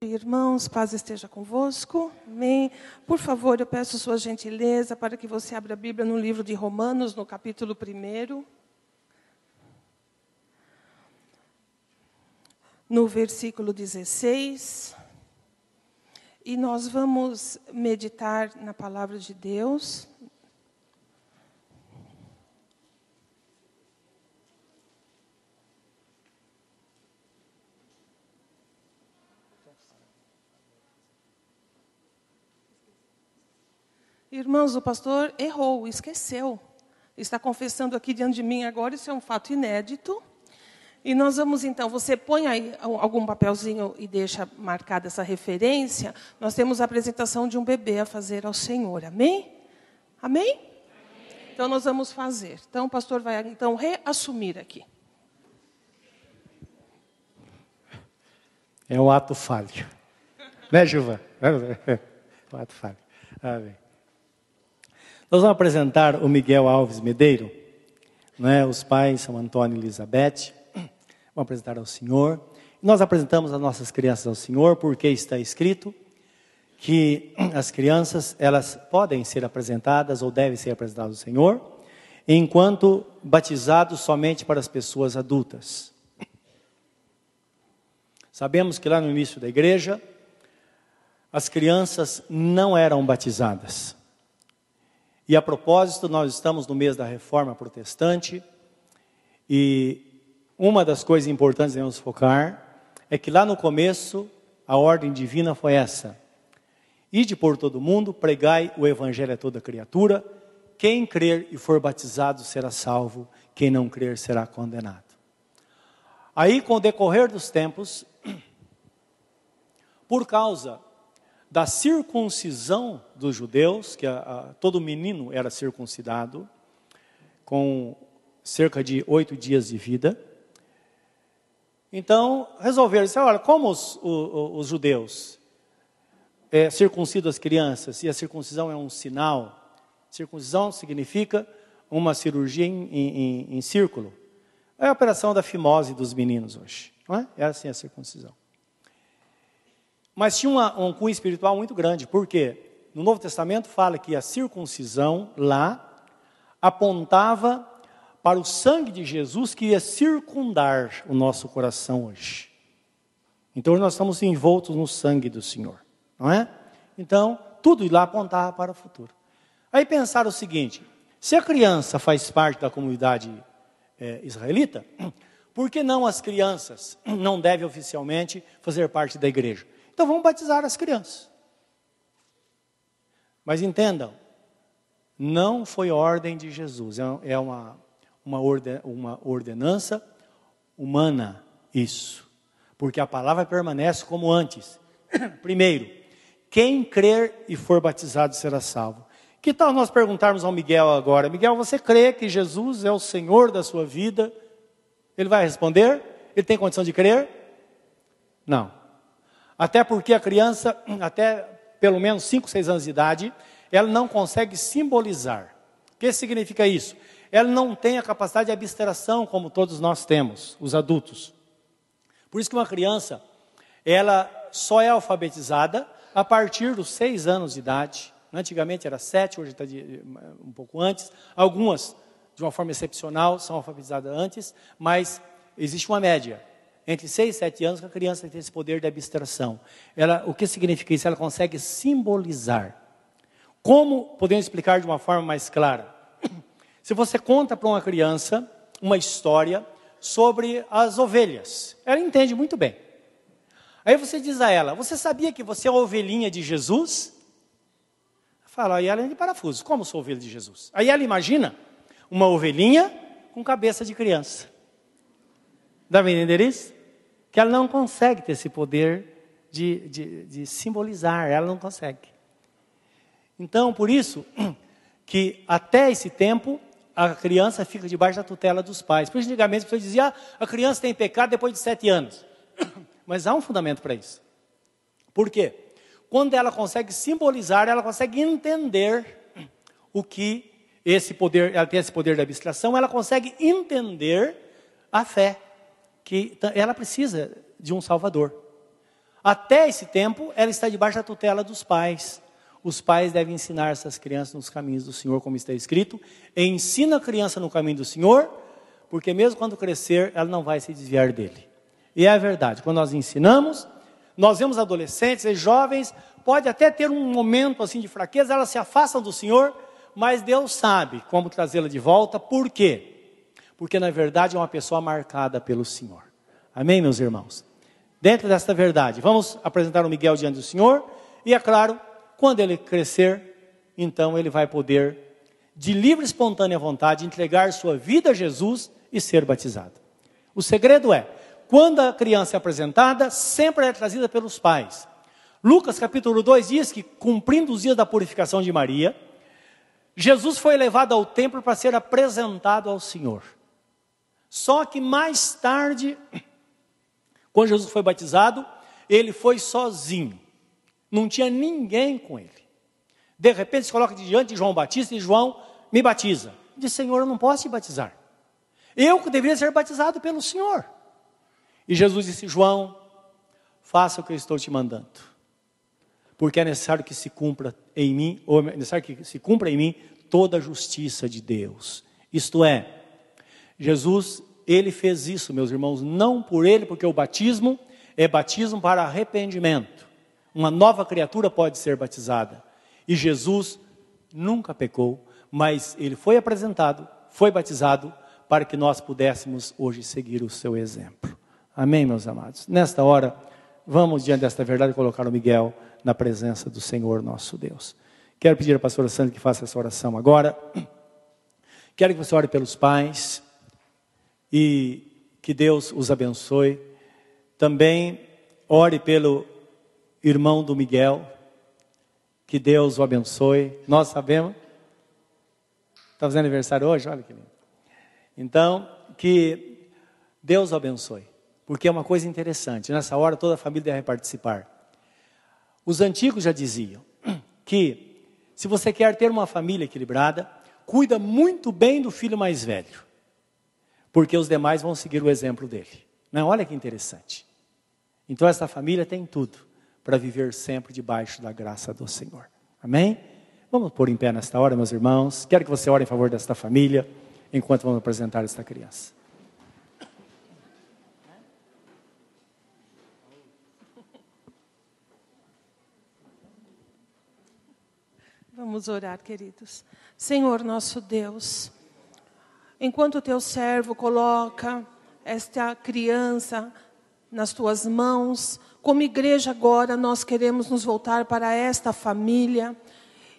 Irmãos, paz esteja convosco. Amém. Por favor, eu peço sua gentileza para que você abra a Bíblia no livro de Romanos, no capítulo 1. No versículo 16. E nós vamos meditar na palavra de Deus, Irmãos, o pastor errou, esqueceu. Está confessando aqui diante de mim agora, isso é um fato inédito. E nós vamos então, você põe aí algum papelzinho e deixa marcada essa referência. Nós temos a apresentação de um bebê a fazer ao Senhor. Amém? Amém? Amém. Então nós vamos fazer. Então o pastor vai então reassumir aqui. É um ato falho. Né, Gilvan? É um ato falho. Amém. Nós vamos apresentar o Miguel Alves Medeiro, né? os pais são Antônio e Elizabeth, vamos apresentar ao Senhor. Nós apresentamos as nossas crianças ao Senhor porque está escrito que as crianças elas podem ser apresentadas ou devem ser apresentadas ao Senhor, enquanto batizados somente para as pessoas adultas. Sabemos que lá no início da igreja, as crianças não eram batizadas. E a propósito, nós estamos no mês da reforma protestante e uma das coisas importantes que devemos focar é que lá no começo a ordem divina foi essa: Ide por todo mundo, pregai o evangelho a toda criatura. Quem crer e for batizado será salvo, quem não crer será condenado. Aí, com o decorrer dos tempos, por causa da circuncisão dos judeus, que a, a, todo menino era circuncidado, com cerca de oito dias de vida. Então, resolveram, dizer, olha, como os, os, judeus é, circuncidam as crianças, e a circuncisão é um sinal, circuncisão significa uma cirurgia em, em, em círculo. É a operação da fimose dos meninos hoje, não é? É assim a circuncisão. Mas tinha uma, um cunho espiritual muito grande, porque no Novo Testamento fala que a circuncisão lá apontava para o sangue de Jesus que ia circundar o nosso coração hoje. Então nós estamos envoltos no sangue do Senhor, não é? Então, tudo lá apontava para o futuro. Aí pensaram o seguinte: se a criança faz parte da comunidade é, israelita, por que não as crianças não devem oficialmente fazer parte da igreja? Então vamos batizar as crianças. Mas entendam, não foi ordem de Jesus, é, é uma, uma, orden, uma ordenança humana isso. Porque a palavra permanece como antes. Primeiro, quem crer e for batizado será salvo. Que tal nós perguntarmos ao Miguel agora: Miguel, você crê que Jesus é o Senhor da sua vida? Ele vai responder? Ele tem condição de crer? Não. Até porque a criança, até pelo menos 5, 6 anos de idade, ela não consegue simbolizar. O que significa isso? Ela não tem a capacidade de abstração como todos nós temos, os adultos. Por isso que uma criança, ela só é alfabetizada a partir dos 6 anos de idade. Antigamente era 7, hoje está um pouco antes. Algumas, de uma forma excepcional, são alfabetizadas antes, mas existe uma média entre 6 e 7 anos que a criança tem esse poder de abstração. Ela, o que significa isso? Ela consegue simbolizar. Como podemos explicar de uma forma mais clara? Se você conta para uma criança uma história sobre as ovelhas, ela entende muito bem. Aí você diz a ela: Você sabia que você é a ovelhinha de Jesus? Fala, e ela é de parafuso: Como sou ovelha de Jesus? Aí ela imagina uma ovelhinha com cabeça de criança. Dá para entender isso? Que ela não consegue ter esse poder de, de, de simbolizar, ela não consegue. Então, por isso, que até esse tempo, a criança fica debaixo da tutela dos pais. Por isso, antigamente, as pessoas diziam, ah, a criança tem pecado depois de sete anos. Mas há um fundamento para isso. Por quê? Quando ela consegue simbolizar, ela consegue entender o que esse poder, ela tem esse poder da abstração, ela consegue entender a fé que ela precisa de um Salvador. Até esse tempo, ela está debaixo da tutela dos pais. Os pais devem ensinar essas crianças nos caminhos do Senhor, como está escrito. E ensina a criança no caminho do Senhor, porque mesmo quando crescer, ela não vai se desviar dele. E é a verdade, quando nós ensinamos, nós vemos adolescentes e jovens, pode até ter um momento assim de fraqueza, elas se afastam do Senhor, mas Deus sabe como trazê-la de volta, por quê? Porque na verdade é uma pessoa marcada pelo Senhor. Amém, meus irmãos? Dentro desta verdade, vamos apresentar o Miguel diante do Senhor, e é claro, quando ele crescer, então ele vai poder, de livre e espontânea vontade, entregar sua vida a Jesus e ser batizado. O segredo é, quando a criança é apresentada, sempre é trazida pelos pais. Lucas capítulo 2 diz que, cumprindo os dias da purificação de Maria, Jesus foi levado ao templo para ser apresentado ao Senhor. Só que mais tarde, quando Jesus foi batizado, ele foi sozinho. Não tinha ninguém com ele. De repente se coloca diante de João Batista e João me batiza. Diz, Senhor, eu não posso te batizar. Eu que deveria ser batizado pelo Senhor. E Jesus disse: João, faça o que eu estou te mandando. Porque é necessário que se cumpra em mim, ou é necessário que se cumpra em mim toda a justiça de Deus. Isto é, Jesus, ele fez isso, meus irmãos, não por ele, porque o batismo é batismo para arrependimento. Uma nova criatura pode ser batizada. E Jesus nunca pecou, mas ele foi apresentado, foi batizado para que nós pudéssemos hoje seguir o seu exemplo. Amém, meus amados? Nesta hora, vamos diante desta verdade colocar o Miguel na presença do Senhor nosso Deus. Quero pedir à pastora Sandra que faça essa oração agora. Quero que você ore pelos pais e que Deus os abençoe. Também ore pelo irmão do Miguel, que Deus o abençoe. Nós sabemos. Está fazendo aniversário hoje? Olha que lindo. Então, que Deus o abençoe, porque é uma coisa interessante. Nessa hora, toda a família deve participar. Os antigos já diziam que, se você quer ter uma família equilibrada, cuida muito bem do filho mais velho, porque os demais vão seguir o exemplo dele. Não, olha que interessante. Então, essa família tem tudo para viver sempre debaixo da graça do Senhor. Amém? Vamos pôr em pé nesta hora, meus irmãos. Quero que você ore em favor desta família enquanto vamos apresentar esta criança. Vamos orar, queridos. Senhor nosso Deus, enquanto o teu servo coloca esta criança nas tuas mãos, como igreja agora nós queremos nos voltar para esta família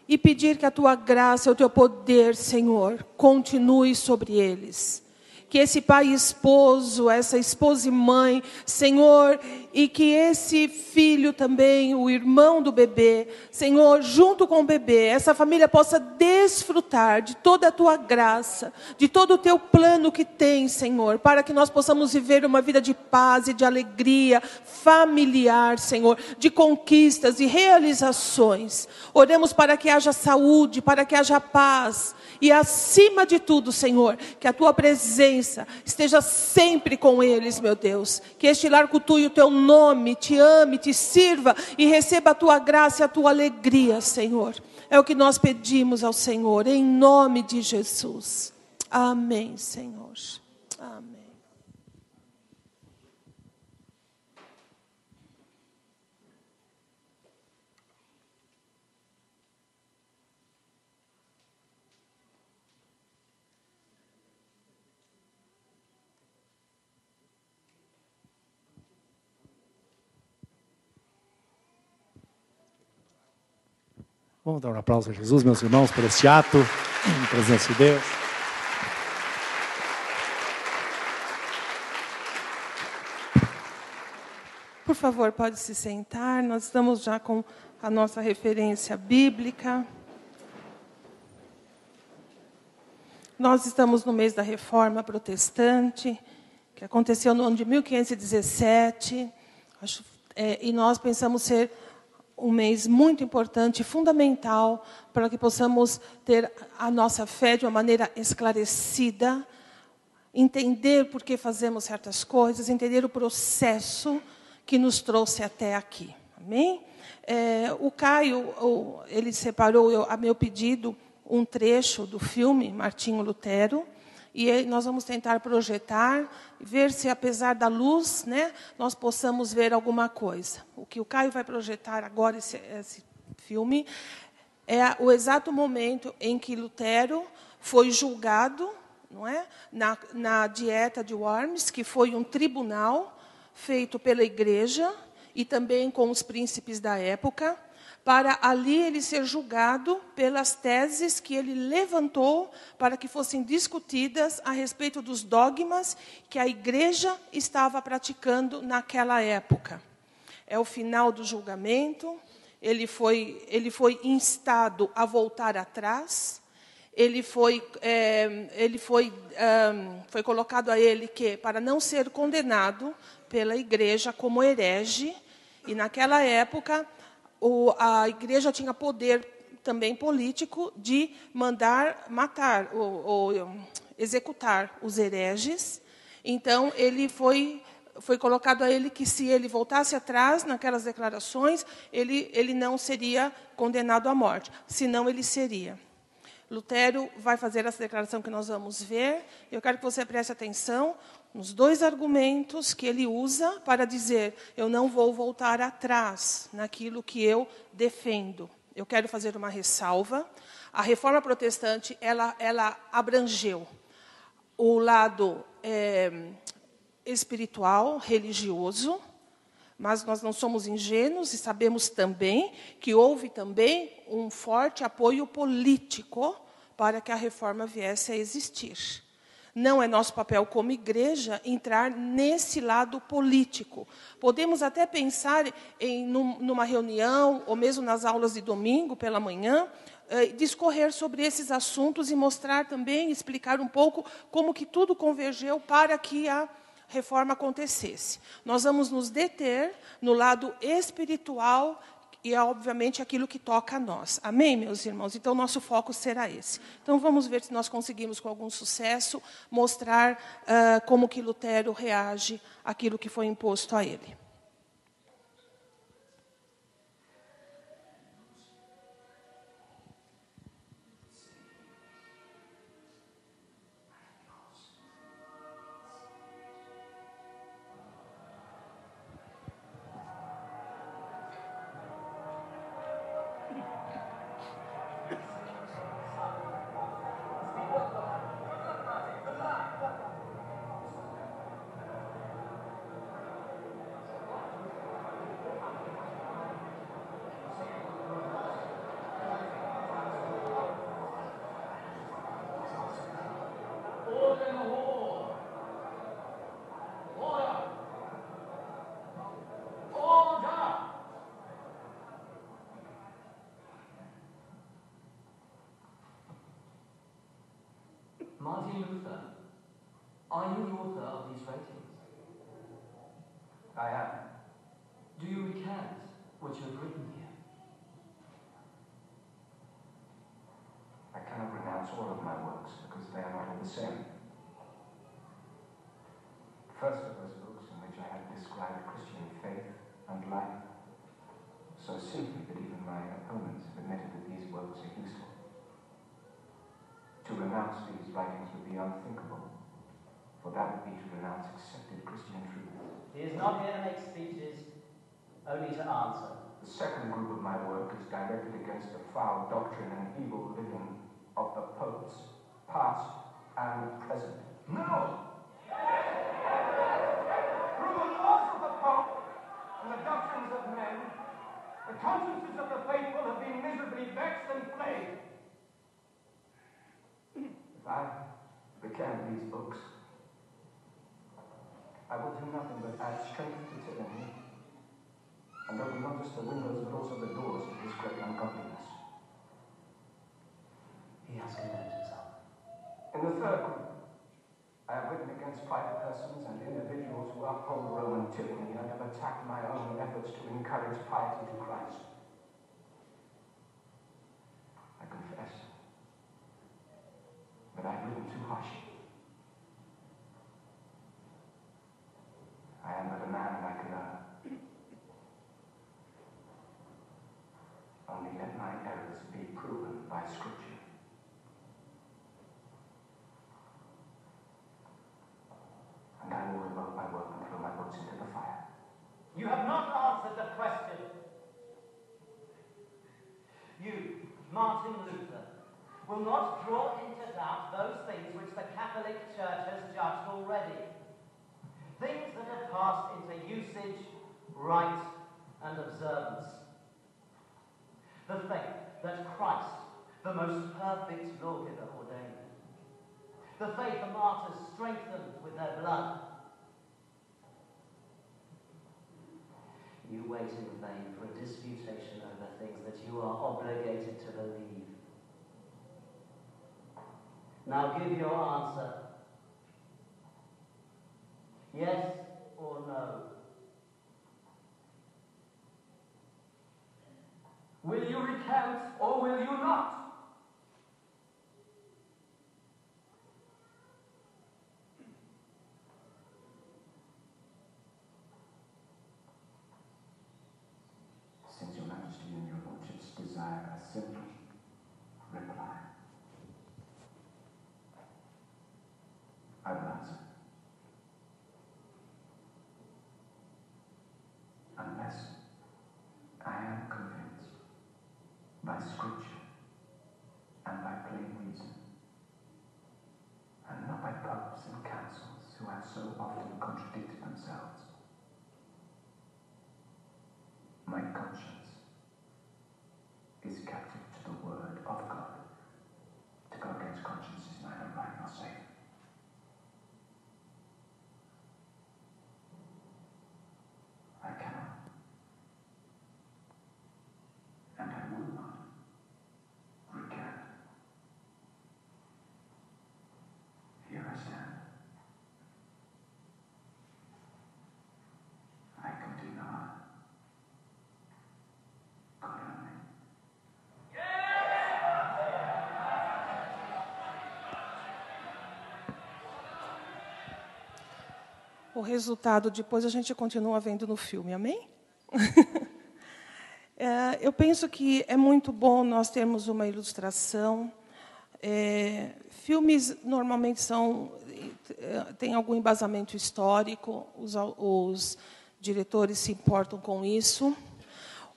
e pedir que a tua graça, o teu poder, Senhor, continue sobre eles que esse pai esposo, essa esposa e mãe, Senhor, e que esse filho também, o irmão do bebê, Senhor, junto com o bebê, essa família possa desfrutar de toda a tua graça, de todo o teu plano que tem, Senhor, para que nós possamos viver uma vida de paz e de alegria familiar, Senhor, de conquistas e realizações. Oremos para que haja saúde, para que haja paz, e acima de tudo, Senhor, que a tua presença esteja sempre com eles, meu Deus. Que este lar cultue o teu nome, te ame, te sirva e receba a tua graça e a tua alegria, Senhor. É o que nós pedimos ao Senhor, em nome de Jesus. Amém, Senhor. Amém. Vamos dar um aplauso a Jesus, meus irmãos, por este ato, em presença de Deus. Por favor, pode se sentar. Nós estamos já com a nossa referência bíblica. Nós estamos no mês da Reforma Protestante, que aconteceu no ano de 1517. Acho, é, e nós pensamos ser um mês muito importante, fundamental, para que possamos ter a nossa fé de uma maneira esclarecida, entender por que fazemos certas coisas, entender o processo que nos trouxe até aqui. Amém? É, o Caio, ele separou eu, a meu pedido um trecho do filme Martinho Lutero. E nós vamos tentar projetar, ver se, apesar da luz, né, nós possamos ver alguma coisa. O que o Caio vai projetar agora, esse, esse filme, é o exato momento em que Lutero foi julgado não é? na, na dieta de Worms, que foi um tribunal feito pela igreja e também com os príncipes da época, para ali ele ser julgado pelas teses que ele levantou para que fossem discutidas a respeito dos dogmas que a igreja estava praticando naquela época. É o final do julgamento, ele foi, ele foi instado a voltar atrás, ele foi, é, ele foi, foi colocado a ele que, para não ser condenado pela igreja como herege, e naquela época o, a igreja tinha poder também político de mandar matar ou, ou executar os hereges. Então ele foi foi colocado a ele que se ele voltasse atrás naquelas declarações, ele, ele não seria condenado à morte, senão ele seria. Lutero vai fazer essa declaração que nós vamos ver. Eu quero que você preste atenção nos dois argumentos que ele usa para dizer: eu não vou voltar atrás naquilo que eu defendo. Eu quero fazer uma ressalva. A reforma protestante ela, ela abrangeu o lado é, espiritual, religioso, mas nós não somos ingênuos e sabemos também que houve também um forte apoio político para que a reforma viesse a existir. Não é nosso papel como igreja entrar nesse lado político. Podemos até pensar em numa reunião ou mesmo nas aulas de domingo pela manhã, eh, discorrer sobre esses assuntos e mostrar também, explicar um pouco como que tudo convergeu para que a reforma acontecesse. Nós vamos nos deter no lado espiritual e é obviamente aquilo que toca a nós. Amém, meus irmãos? Então, nosso foco será esse. Então, vamos ver se nós conseguimos, com algum sucesso, mostrar uh, como que Lutero reage àquilo que foi imposto a ele. Same. First of those books in which I have described Christian faith and life, so simply that even my opponents have admitted that these works are useful. To renounce these writings would be unthinkable, for that would be to renounce accepted Christian truth. He is not here to make speeches, only to answer. The second group of my work is directed against the foul doctrine and evil living of the popes, past and present. No! Through the laws of the Pope and the doctrines of men, the consciences of the faithful have been miserably vexed and plagued. If I recant these books, I would do nothing but add strength to tyranny and open not just the windows but also the doors to this great ungodliness. He has condemned. I have written against private persons and individuals who uphold Roman tyranny and have attacked my own efforts to encourage piety to Christ. I confess that I have written too harshly. I am but a man I can err. You have not answered the question. You, Martin Luther, will not draw into doubt those things which the Catholic Church has judged already. Things that have passed into usage, rite, and observance. The faith that Christ, the most perfect lawgiver, ordained. The faith the martyrs strengthened with their blood. You wait in vain for a disputation over things that you are obligated to believe. Now give your answer. Yes or no? Will you recant or will you not? My conscience. O resultado depois a gente continua vendo no filme, amém? É, eu penso que é muito bom nós termos uma ilustração. É, filmes normalmente são é, têm algum embasamento histórico, os, os diretores se importam com isso.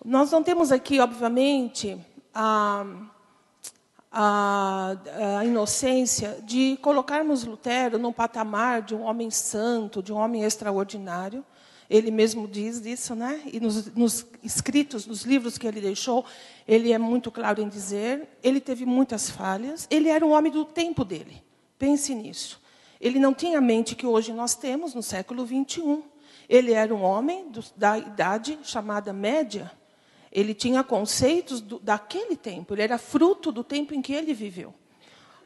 Nós não temos aqui, obviamente, a, a, a inocência de colocarmos Lutero num patamar de um homem santo, de um homem extraordinário. Ele mesmo diz isso, né? E nos, nos escritos, nos livros que ele deixou, ele é muito claro em dizer. Ele teve muitas falhas. Ele era um homem do tempo dele. Pense nisso. Ele não tinha a mente que hoje nós temos no século 21. Ele era um homem do, da idade chamada média. Ele tinha conceitos do, daquele tempo. Ele era fruto do tempo em que ele viveu.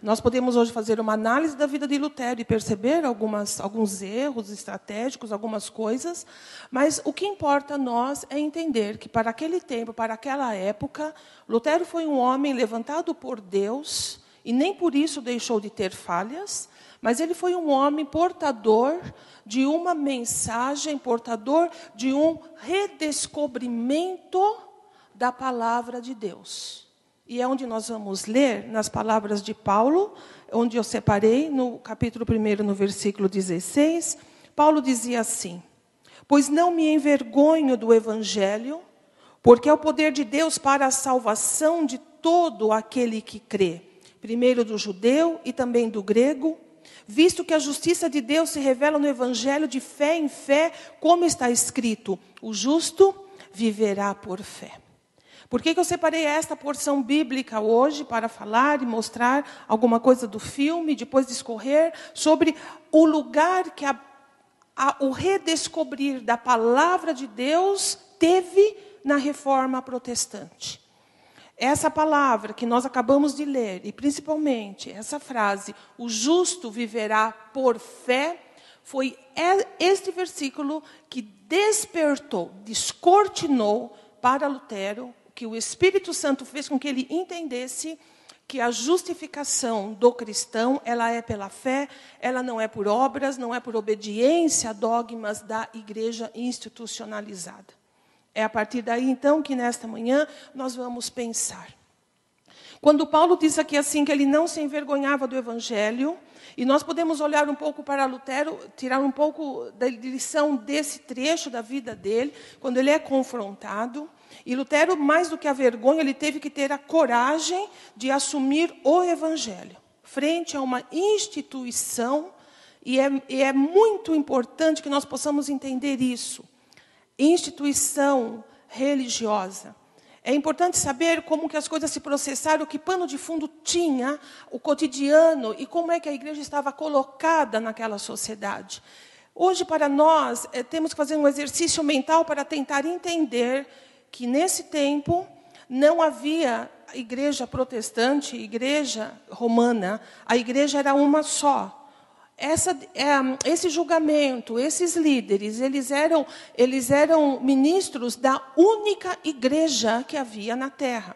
Nós podemos hoje fazer uma análise da vida de Lutero e perceber algumas, alguns erros estratégicos, algumas coisas, mas o que importa a nós é entender que, para aquele tempo, para aquela época, Lutero foi um homem levantado por Deus e nem por isso deixou de ter falhas, mas ele foi um homem portador de uma mensagem, portador de um redescobrimento da palavra de Deus. E é onde nós vamos ler, nas palavras de Paulo, onde eu separei, no capítulo 1, no versículo 16, Paulo dizia assim: Pois não me envergonho do evangelho, porque é o poder de Deus para a salvação de todo aquele que crê, primeiro do judeu e também do grego, visto que a justiça de Deus se revela no evangelho de fé em fé, como está escrito: o justo viverá por fé. Por que, que eu separei esta porção bíblica hoje para falar e mostrar alguma coisa do filme, depois discorrer sobre o lugar que a, a, o redescobrir da palavra de Deus teve na reforma protestante? Essa palavra que nós acabamos de ler, e principalmente essa frase, o justo viverá por fé, foi este versículo que despertou, descortinou para Lutero que o Espírito Santo fez com que ele entendesse que a justificação do cristão, ela é pela fé, ela não é por obras, não é por obediência a dogmas da igreja institucionalizada. É a partir daí, então, que nesta manhã nós vamos pensar. Quando Paulo diz aqui assim que ele não se envergonhava do evangelho, e nós podemos olhar um pouco para Lutero, tirar um pouco da lição desse trecho da vida dele, quando ele é confrontado. E Lutero, mais do que a vergonha, ele teve que ter a coragem de assumir o evangelho, frente a uma instituição, e é, e é muito importante que nós possamos entender isso. Instituição religiosa é importante saber como que as coisas se processaram, que pano de fundo tinha o cotidiano e como é que a igreja estava colocada naquela sociedade. Hoje, para nós, é, temos que fazer um exercício mental para tentar entender que nesse tempo não havia igreja protestante, igreja romana, a igreja era uma só essa, é, esse julgamento, esses líderes, eles eram, eles eram ministros da única igreja que havia na terra.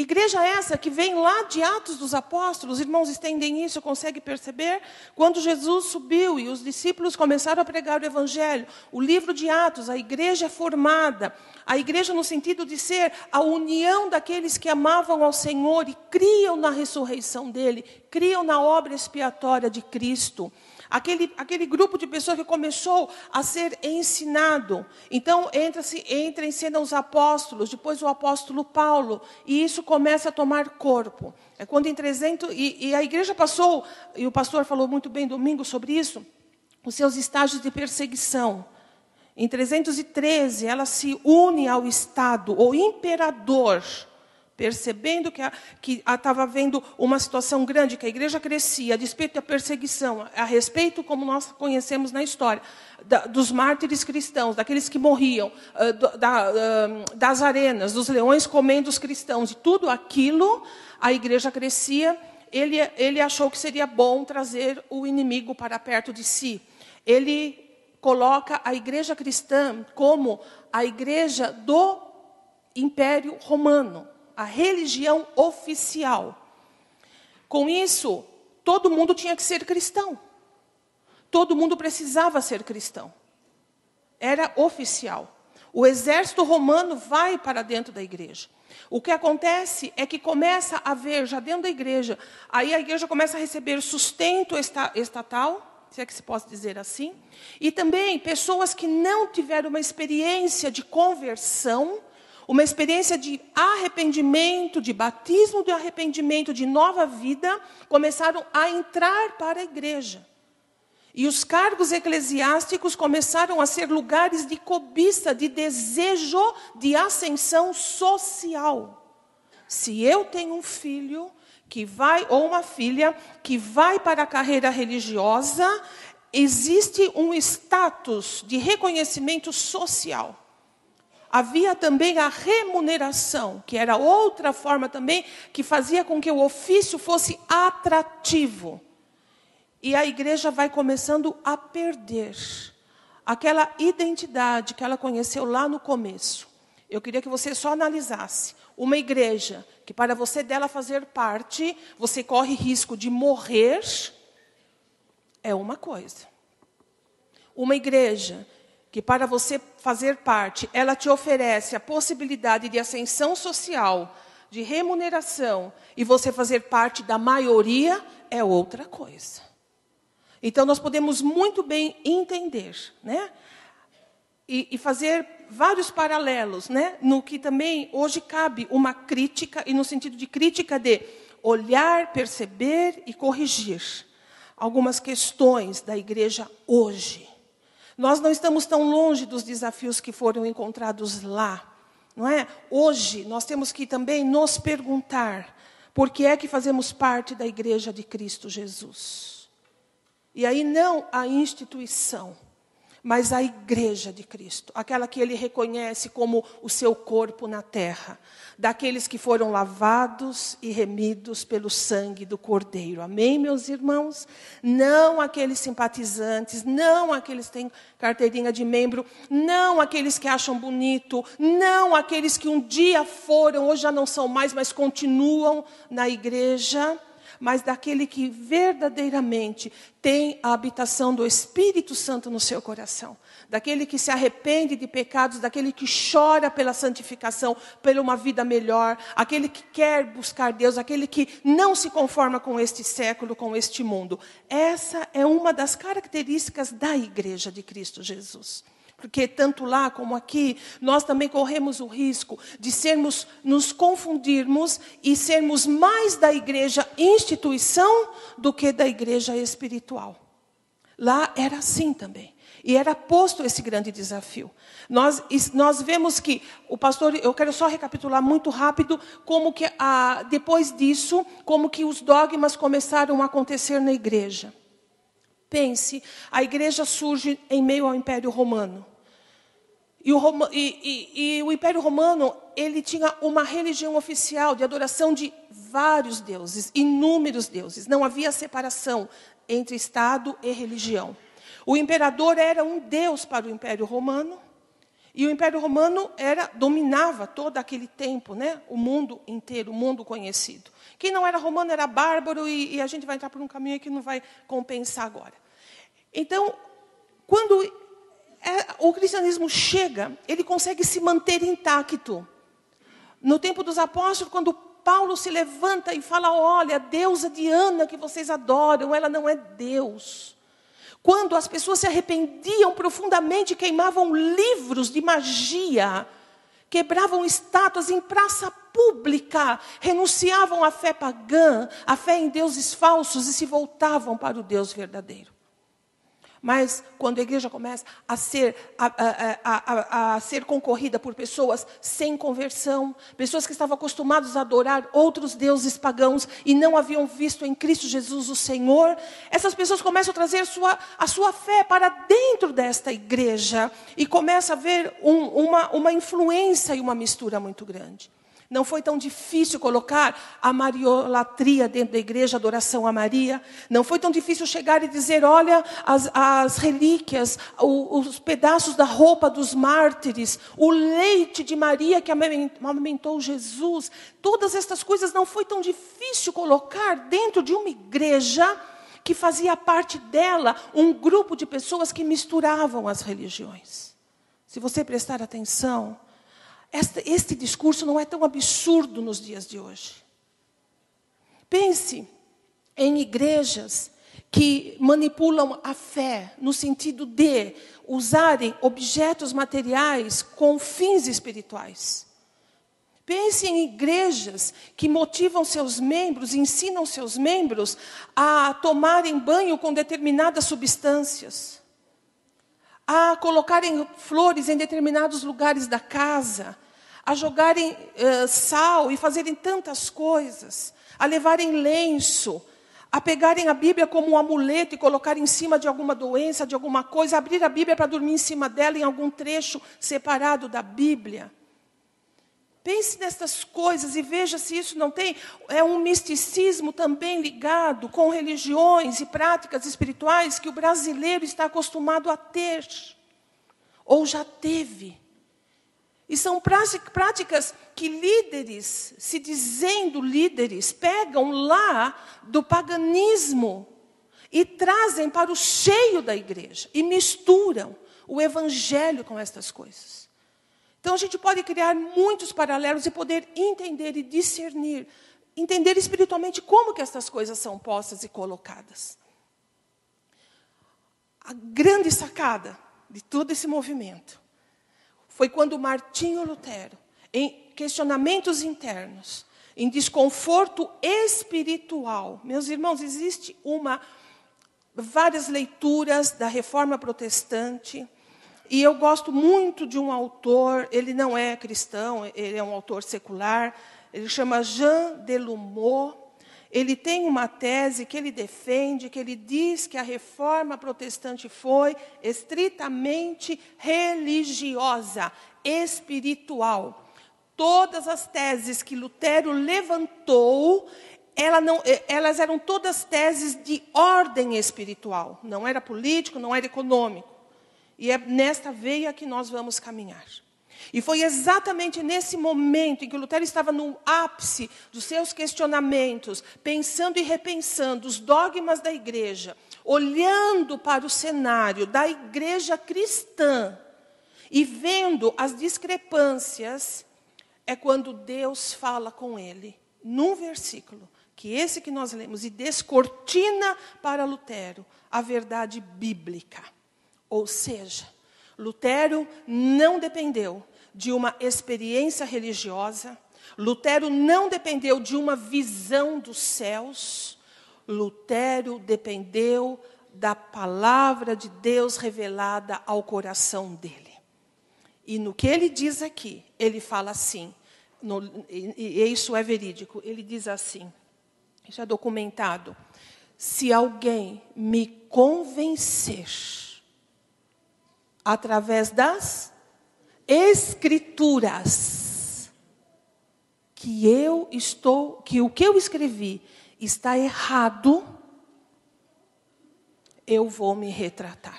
Igreja essa que vem lá de Atos dos Apóstolos, os irmãos estendem isso, consegue perceber? Quando Jesus subiu e os discípulos começaram a pregar o Evangelho, o livro de Atos, a igreja é formada, a igreja no sentido de ser a união daqueles que amavam ao Senhor e criam na ressurreição dele, criam na obra expiatória de Cristo. Aquele, aquele grupo de pessoas que começou a ser ensinado. Então, entra-se, entra em cena os apóstolos, depois o apóstolo Paulo, e isso começa a tomar corpo. É quando em 300, e, e a igreja passou, e o pastor falou muito bem domingo sobre isso, os seus estágios de perseguição. Em 313, ela se une ao Estado, o imperador percebendo que estava havendo uma situação grande, que a igreja crescia, a despeito da perseguição, a respeito, como nós conhecemos na história, da, dos mártires cristãos, daqueles que morriam, uh, da, uh, das arenas, dos leões comendo os cristãos, e tudo aquilo, a igreja crescia. Ele, ele achou que seria bom trazer o inimigo para perto de si. Ele coloca a igreja cristã como a igreja do Império Romano a religião oficial. Com isso, todo mundo tinha que ser cristão. Todo mundo precisava ser cristão. Era oficial. O exército romano vai para dentro da igreja. O que acontece é que começa a haver, já dentro da igreja, aí a igreja começa a receber sustento estatal, se é que se pode dizer assim, e também pessoas que não tiveram uma experiência de conversão, uma experiência de arrependimento, de batismo de arrependimento, de nova vida, começaram a entrar para a igreja. E os cargos eclesiásticos começaram a ser lugares de cobiça, de desejo de ascensão social. Se eu tenho um filho que vai, ou uma filha que vai para a carreira religiosa, existe um status de reconhecimento social havia também a remuneração, que era outra forma também que fazia com que o ofício fosse atrativo. E a igreja vai começando a perder aquela identidade que ela conheceu lá no começo. Eu queria que você só analisasse uma igreja que para você dela fazer parte, você corre risco de morrer, é uma coisa. Uma igreja que para você fazer parte, ela te oferece a possibilidade de ascensão social, de remuneração, e você fazer parte da maioria é outra coisa. Então nós podemos muito bem entender, né? E, e fazer vários paralelos, né? No que também hoje cabe uma crítica, e no sentido de crítica de olhar, perceber e corrigir algumas questões da igreja hoje. Nós não estamos tão longe dos desafios que foram encontrados lá, não é? Hoje nós temos que também nos perguntar por que é que fazemos parte da igreja de Cristo Jesus. E aí não a instituição, mas a igreja de Cristo, aquela que ele reconhece como o seu corpo na terra daqueles que foram lavados e remidos pelo sangue do Cordeiro. Amém, meus irmãos? Não aqueles simpatizantes, não aqueles que têm carteirinha de membro, não aqueles que acham bonito, não aqueles que um dia foram, hoje já não são mais, mas continuam na igreja mas daquele que verdadeiramente tem a habitação do Espírito Santo no seu coração. Daquele que se arrepende de pecados, daquele que chora pela santificação, pela uma vida melhor, aquele que quer buscar Deus, aquele que não se conforma com este século, com este mundo. Essa é uma das características da igreja de Cristo Jesus. Porque tanto lá como aqui, nós também corremos o risco de sermos, nos confundirmos e sermos mais da igreja instituição do que da igreja espiritual. Lá era assim também. E era posto esse grande desafio. Nós, nós vemos que o pastor, eu quero só recapitular muito rápido como que a, depois disso, como que os dogmas começaram a acontecer na igreja. Pense, a igreja surge em meio ao Império Romano. E o, Roma, e, e, e o, Império Romano ele tinha uma religião oficial de adoração de vários deuses, inúmeros deuses. Não havia separação entre Estado e religião. O imperador era um deus para o Império Romano e o Império Romano era dominava todo aquele tempo, né? O mundo inteiro, o mundo conhecido. Quem não era romano era bárbaro e, e a gente vai entrar por um caminho que não vai compensar agora. Então, quando é, o cristianismo chega, ele consegue se manter intacto. No tempo dos apóstolos, quando Paulo se levanta e fala: Olha, a deusa Diana que vocês adoram, ela não é Deus. Quando as pessoas se arrependiam profundamente, queimavam livros de magia, quebravam estátuas em praça pública, renunciavam à fé pagã, à fé em deuses falsos e se voltavam para o Deus verdadeiro. Mas quando a igreja começa a ser, a, a, a, a, ser concorrida por pessoas sem conversão, pessoas que estavam acostumadas a adorar outros deuses pagãos e não haviam visto em Cristo Jesus o Senhor, essas pessoas começam a trazer sua, a sua fé para dentro desta igreja e começa a haver um, uma, uma influência e uma mistura muito grande. Não foi tão difícil colocar a mariolatria dentro da igreja, adoração a Maria. Não foi tão difícil chegar e dizer: olha, as, as relíquias, os, os pedaços da roupa dos mártires, o leite de Maria que amamentou Jesus. Todas estas coisas não foi tão difícil colocar dentro de uma igreja que fazia parte dela um grupo de pessoas que misturavam as religiões. Se você prestar atenção, este, este discurso não é tão absurdo nos dias de hoje. Pense em igrejas que manipulam a fé no sentido de usarem objetos materiais com fins espirituais. Pense em igrejas que motivam seus membros, ensinam seus membros a tomarem banho com determinadas substâncias a colocarem flores em determinados lugares da casa, a jogarem uh, sal e fazerem tantas coisas, a levarem lenço, a pegarem a Bíblia como um amuleto e colocar em cima de alguma doença, de alguma coisa, abrir a Bíblia para dormir em cima dela em algum trecho separado da Bíblia. Pense nestas coisas e veja se isso não tem é um misticismo também ligado com religiões e práticas espirituais que o brasileiro está acostumado a ter ou já teve. E são práticas que líderes, se dizendo líderes, pegam lá do paganismo e trazem para o cheio da igreja e misturam o evangelho com estas coisas. Então a gente pode criar muitos paralelos e poder entender e discernir, entender espiritualmente como que essas coisas são postas e colocadas. A grande sacada de todo esse movimento foi quando Martinho Lutero, em questionamentos internos, em desconforto espiritual, meus irmãos, existe uma várias leituras da Reforma Protestante e eu gosto muito de um autor, ele não é cristão, ele é um autor secular, ele chama Jean Delumeau. Ele tem uma tese que ele defende, que ele diz que a reforma protestante foi estritamente religiosa, espiritual. Todas as teses que Lutero levantou, ela não, eh, elas eram todas teses de ordem espiritual. Não era político, não era econômico. E é nesta veia que nós vamos caminhar. E foi exatamente nesse momento em que Lutero estava no ápice dos seus questionamentos, pensando e repensando os dogmas da igreja, olhando para o cenário da igreja cristã e vendo as discrepâncias, é quando Deus fala com ele, num versículo, que esse que nós lemos, e descortina para Lutero a verdade bíblica. Ou seja, Lutero não dependeu de uma experiência religiosa, Lutero não dependeu de uma visão dos céus, Lutero dependeu da palavra de Deus revelada ao coração dele. E no que ele diz aqui, ele fala assim, no, e, e isso é verídico, ele diz assim, isso é documentado. Se alguém me convencer através das escrituras que eu estou, que o que eu escrevi está errado, eu vou me retratar.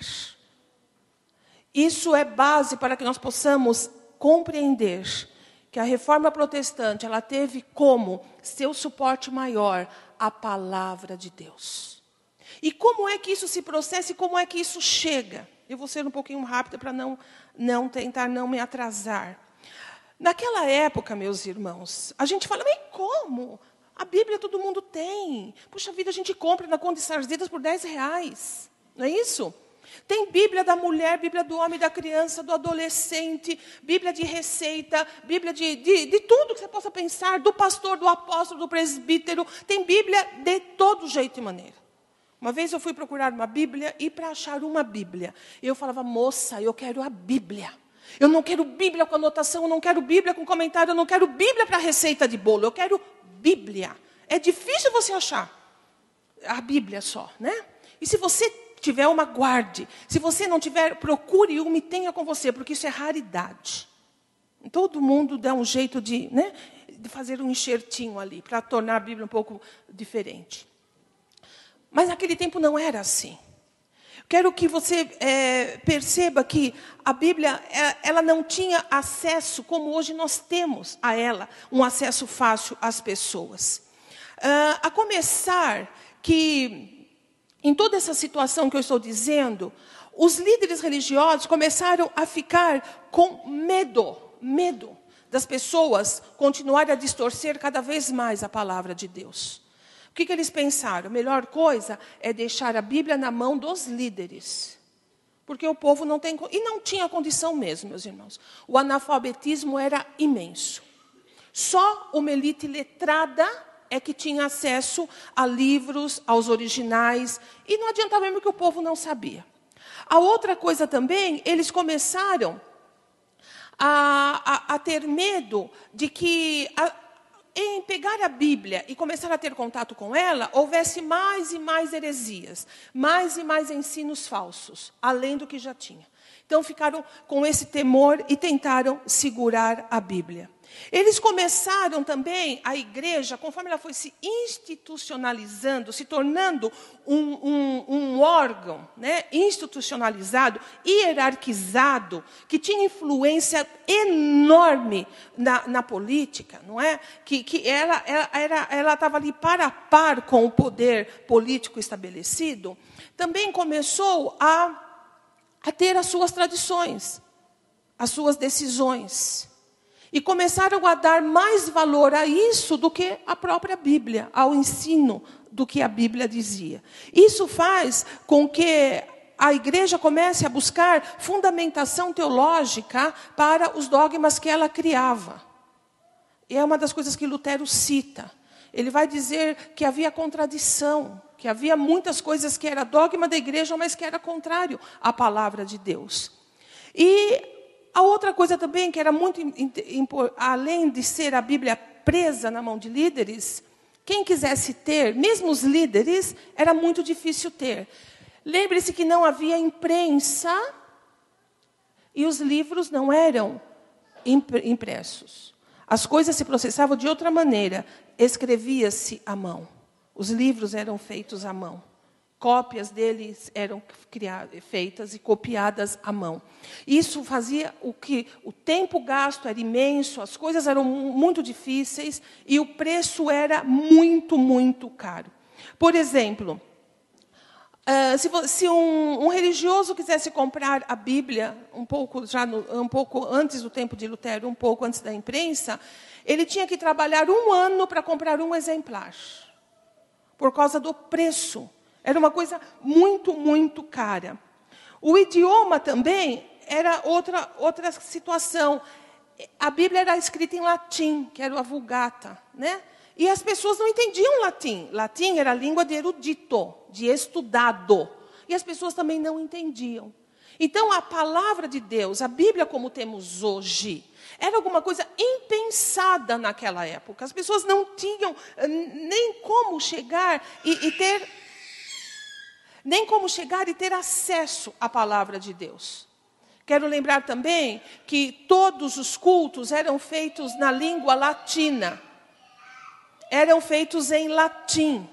Isso é base para que nós possamos compreender que a reforma protestante, ela teve como seu suporte maior a palavra de Deus. E como é que isso se processa e como é que isso chega? Eu vou ser um pouquinho rápida para não, não tentar não me atrasar. Naquela época, meus irmãos, a gente fala, mas como? A Bíblia todo mundo tem. Puxa vida, a gente compra na Conde Sarzedas por 10 reais. Não é isso? Tem Bíblia da mulher, Bíblia do homem, da criança, do adolescente, Bíblia de receita, Bíblia de, de, de tudo que você possa pensar, do pastor, do apóstolo, do presbítero. Tem Bíblia de todo jeito e maneira. Uma vez eu fui procurar uma Bíblia e para achar uma Bíblia, eu falava, moça, eu quero a Bíblia. Eu não quero Bíblia com anotação, eu não quero Bíblia com comentário, eu não quero Bíblia para receita de bolo, eu quero Bíblia. É difícil você achar a Bíblia só, né? E se você tiver uma, guarde. Se você não tiver, procure uma e tenha com você, porque isso é raridade. Todo mundo dá um jeito de, né, de fazer um enxertinho ali, para tornar a Bíblia um pouco diferente. Mas naquele tempo não era assim. Quero que você é, perceba que a Bíblia é, ela não tinha acesso como hoje nós temos a ela, um acesso fácil às pessoas. Uh, a começar que em toda essa situação que eu estou dizendo, os líderes religiosos começaram a ficar com medo, medo das pessoas continuarem a distorcer cada vez mais a palavra de Deus. O que, que eles pensaram? A melhor coisa é deixar a Bíblia na mão dos líderes. Porque o povo não tem. E não tinha condição mesmo, meus irmãos. O analfabetismo era imenso. Só uma elite letrada é que tinha acesso a livros, aos originais. E não adiantava mesmo que o povo não sabia. A outra coisa também, eles começaram a, a, a ter medo de que a, em pegar a Bíblia e começar a ter contato com ela, houvesse mais e mais heresias, mais e mais ensinos falsos, além do que já tinha. Então ficaram com esse temor e tentaram segurar a Bíblia. Eles começaram também, a igreja, conforme ela foi se institucionalizando, se tornando um, um, um órgão né, institucionalizado, hierarquizado, que tinha influência enorme na, na política, não é? Que, que ela estava ali para a par com o poder político estabelecido, também começou a, a ter as suas tradições, as suas decisões. E começaram a dar mais valor a isso do que a própria Bíblia, ao ensino do que a Bíblia dizia. Isso faz com que a igreja comece a buscar fundamentação teológica para os dogmas que ela criava. E é uma das coisas que Lutero cita. Ele vai dizer que havia contradição, que havia muitas coisas que era dogma da igreja, mas que era contrário à palavra de Deus. E a outra coisa também que era muito além de ser a Bíblia presa na mão de líderes, quem quisesse ter, mesmo os líderes, era muito difícil ter. Lembre-se que não havia imprensa e os livros não eram impressos. As coisas se processavam de outra maneira, escrevia-se à mão. Os livros eram feitos à mão. Cópias deles eram criadas, feitas e copiadas à mão. Isso fazia o que o tempo gasto era imenso, as coisas eram mu- muito difíceis e o preço era muito, muito caro. Por exemplo, se, vo- se um, um religioso quisesse comprar a Bíblia um pouco já no- um pouco antes do tempo de Lutero, um pouco antes da imprensa, ele tinha que trabalhar um ano para comprar um exemplar, por causa do preço. Era uma coisa muito, muito cara. O idioma também era outra outra situação. A Bíblia era escrita em latim, que era a Vulgata, né? E as pessoas não entendiam latim. Latim era a língua de erudito, de estudado. E as pessoas também não entendiam. Então, a palavra de Deus, a Bíblia como temos hoje, era alguma coisa impensada naquela época. As pessoas não tinham eh, nem como chegar e, e ter nem como chegar e ter acesso à palavra de Deus. Quero lembrar também que todos os cultos eram feitos na língua latina. Eram feitos em latim.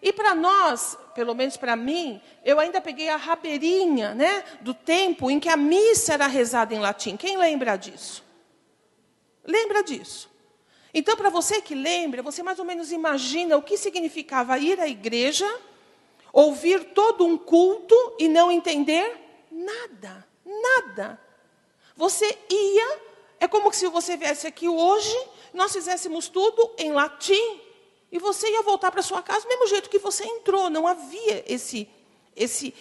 E para nós, pelo menos para mim, eu ainda peguei a rabeirinha, né, do tempo em que a missa era rezada em latim. Quem lembra disso? Lembra disso? Então, para você que lembra, você mais ou menos imagina o que significava ir à igreja, ouvir todo um culto e não entender nada, nada. Você ia, é como se você viesse aqui hoje, nós fizéssemos tudo em latim e você ia voltar para sua casa do mesmo jeito que você entrou, não havia esse, esse,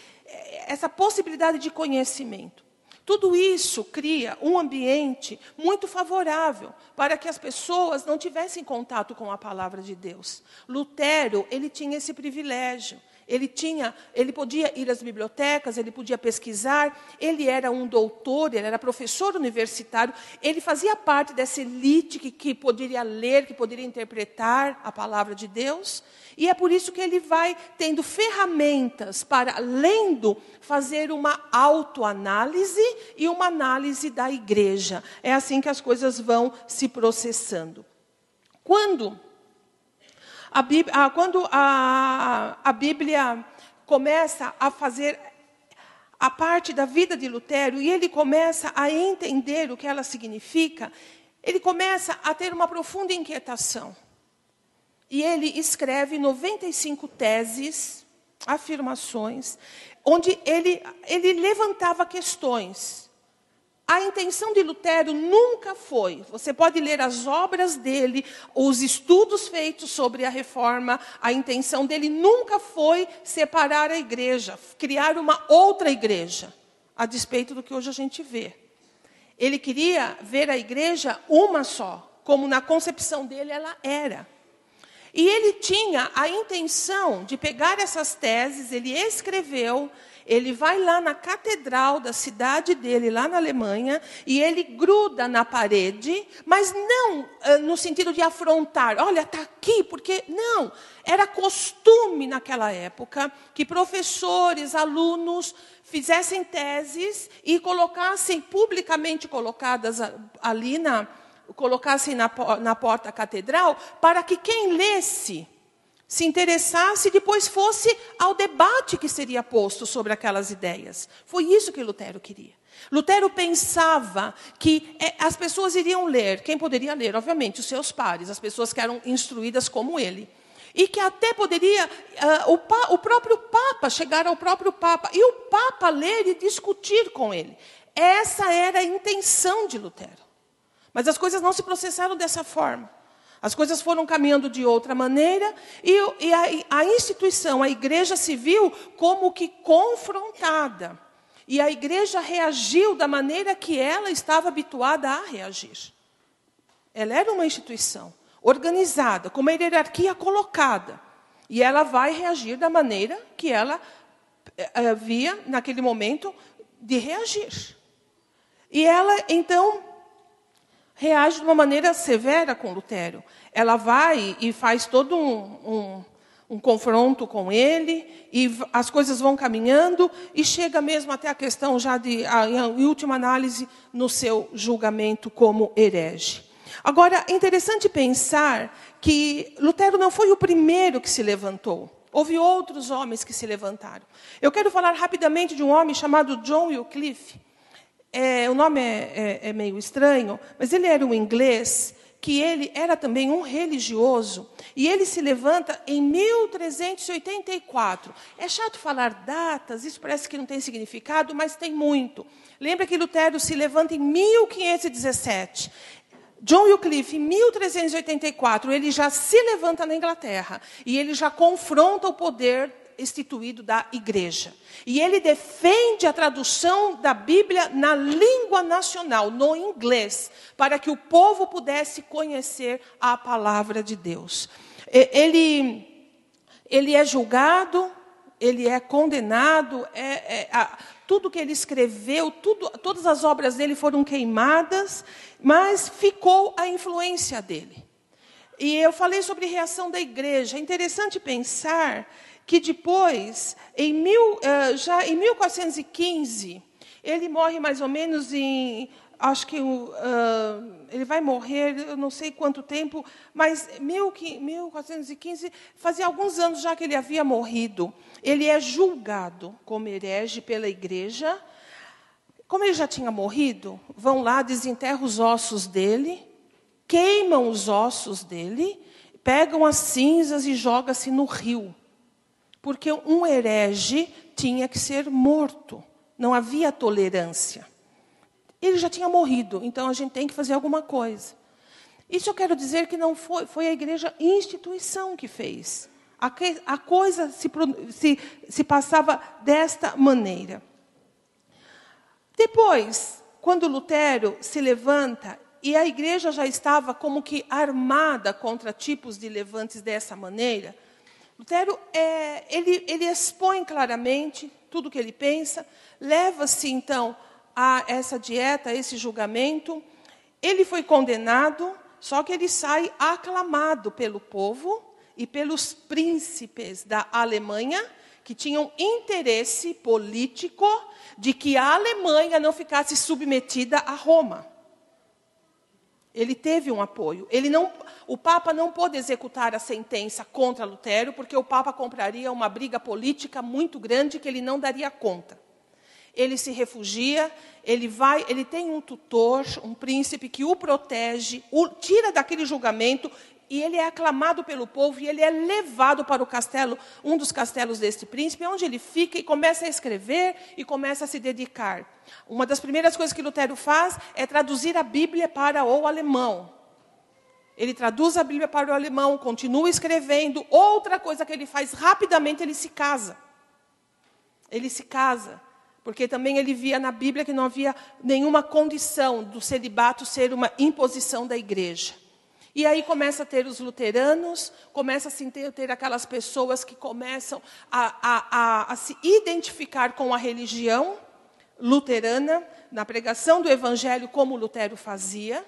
essa possibilidade de conhecimento. Tudo isso cria um ambiente muito favorável para que as pessoas não tivessem contato com a palavra de Deus. Lutero, ele tinha esse privilégio. Ele tinha, ele podia ir às bibliotecas, ele podia pesquisar, ele era um doutor, ele era professor universitário, ele fazia parte dessa elite que, que poderia ler, que poderia interpretar a palavra de Deus. E é por isso que ele vai tendo ferramentas para, lendo, fazer uma autoanálise e uma análise da igreja. É assim que as coisas vão se processando. Quando a Bíblia, ah, quando a, a Bíblia começa a fazer a parte da vida de Lutero e ele começa a entender o que ela significa, ele começa a ter uma profunda inquietação. E ele escreve 95 teses, afirmações, onde ele, ele levantava questões. A intenção de Lutero nunca foi, você pode ler as obras dele, os estudos feitos sobre a reforma, a intenção dele nunca foi separar a igreja, criar uma outra igreja, a despeito do que hoje a gente vê. Ele queria ver a igreja uma só, como na concepção dele ela era. E ele tinha a intenção de pegar essas teses, ele escreveu, ele vai lá na catedral da cidade dele, lá na Alemanha, e ele gruda na parede, mas não ah, no sentido de afrontar, olha, está aqui, porque. Não. Era costume naquela época que professores, alunos fizessem teses e colocassem, publicamente colocadas ali na, colocassem na, na porta catedral, para que quem lesse se interessasse e depois fosse ao debate que seria posto sobre aquelas ideias. Foi isso que Lutero queria. Lutero pensava que eh, as pessoas iriam ler, quem poderia ler? Obviamente, os seus pares, as pessoas que eram instruídas como ele. E que até poderia ah, o, pa- o próprio Papa chegar ao próprio Papa e o Papa ler e discutir com ele. Essa era a intenção de Lutero. Mas as coisas não se processaram dessa forma. As coisas foram caminhando de outra maneira e, e a, a instituição, a igreja civil, como que confrontada. E a igreja reagiu da maneira que ela estava habituada a reagir. Ela era uma instituição organizada, com uma hierarquia colocada. E ela vai reagir da maneira que ela eh, eh, via naquele momento de reagir. E ela, então, reage de uma maneira severa com Lutero. Ela vai e faz todo um, um, um confronto com ele, e as coisas vão caminhando, e chega mesmo até a questão já de, a, em última análise, no seu julgamento como herege. Agora, é interessante pensar que Lutero não foi o primeiro que se levantou Houve outros homens que se levantaram. Eu quero falar rapidamente de um homem chamado John Wycliffe. É, o nome é, é, é meio estranho, mas ele era um inglês que ele era também um religioso, e ele se levanta em 1384. É chato falar datas, isso parece que não tem significado, mas tem muito. Lembra que Lutero se levanta em 1517. John Wycliffe, em 1384, ele já se levanta na Inglaterra e ele já confronta o poder instituído da igreja. E ele defende a tradução da Bíblia na língua nacional, no inglês, para que o povo pudesse conhecer a palavra de Deus. Ele, ele é julgado, ele é condenado, é, é, a, tudo que ele escreveu, tudo, todas as obras dele foram queimadas, mas ficou a influência dele. E eu falei sobre reação da igreja. É interessante pensar que depois, em mil, uh, já em 1415, ele morre mais ou menos em acho que uh, ele vai morrer, eu não sei quanto tempo, mas 1415, fazia alguns anos já que ele havia morrido. Ele é julgado como herege pela igreja. Como ele já tinha morrido, vão lá, desenterram os ossos dele, queimam os ossos dele, pegam as cinzas e jogam-se no rio. Porque um herege tinha que ser morto. Não havia tolerância. Ele já tinha morrido, então a gente tem que fazer alguma coisa. Isso eu quero dizer que não foi, foi a igreja instituição que fez. A, que, a coisa se, se, se passava desta maneira. Depois, quando Lutero se levanta e a igreja já estava como que armada contra tipos de levantes dessa maneira, Lutero é, ele, ele expõe claramente tudo o que ele pensa, leva-se então a essa dieta, a esse julgamento. Ele foi condenado, só que ele sai aclamado pelo povo e pelos príncipes da Alemanha, que tinham interesse político de que a Alemanha não ficasse submetida a Roma. Ele teve um apoio. Ele não, o Papa não pôde executar a sentença contra Lutero, porque o Papa compraria uma briga política muito grande que ele não daria conta ele se refugia, ele vai, ele tem um tutor, um príncipe que o protege, o tira daquele julgamento e ele é aclamado pelo povo e ele é levado para o castelo, um dos castelos deste príncipe, onde ele fica e começa a escrever e começa a se dedicar. Uma das primeiras coisas que Lutero faz é traduzir a Bíblia para o alemão. Ele traduz a Bíblia para o alemão, continua escrevendo. Outra coisa que ele faz rapidamente, ele se casa. Ele se casa. Porque também ele via na Bíblia que não havia nenhuma condição do celibato ser uma imposição da igreja. E aí começa a ter os luteranos, começa a se ter, ter aquelas pessoas que começam a, a, a, a se identificar com a religião luterana, na pregação do evangelho, como Lutero fazia.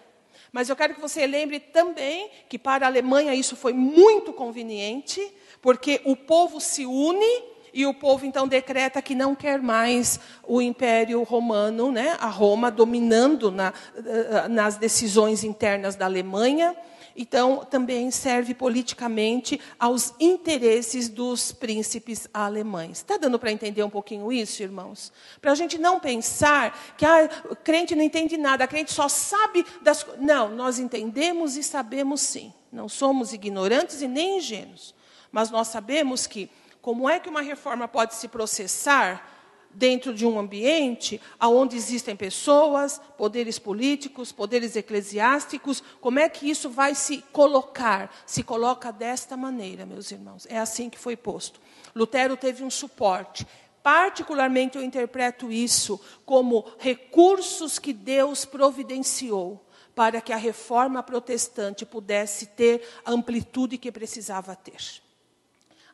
Mas eu quero que você lembre também que para a Alemanha isso foi muito conveniente, porque o povo se une e o povo então decreta que não quer mais o Império Romano, né, a Roma dominando na, eh, nas decisões internas da Alemanha. Então, também serve politicamente aos interesses dos príncipes alemães. Está dando para entender um pouquinho isso, irmãos? Para a gente não pensar que ah, o crente não entende nada, a crente só sabe das coisas. Não, nós entendemos e sabemos sim. Não somos ignorantes e nem ingênuos. Mas nós sabemos que como é que uma reforma pode se processar dentro de um ambiente onde existem pessoas, poderes políticos, poderes eclesiásticos? Como é que isso vai se colocar? Se coloca desta maneira, meus irmãos. É assim que foi posto. Lutero teve um suporte. Particularmente, eu interpreto isso como recursos que Deus providenciou para que a reforma protestante pudesse ter a amplitude que precisava ter.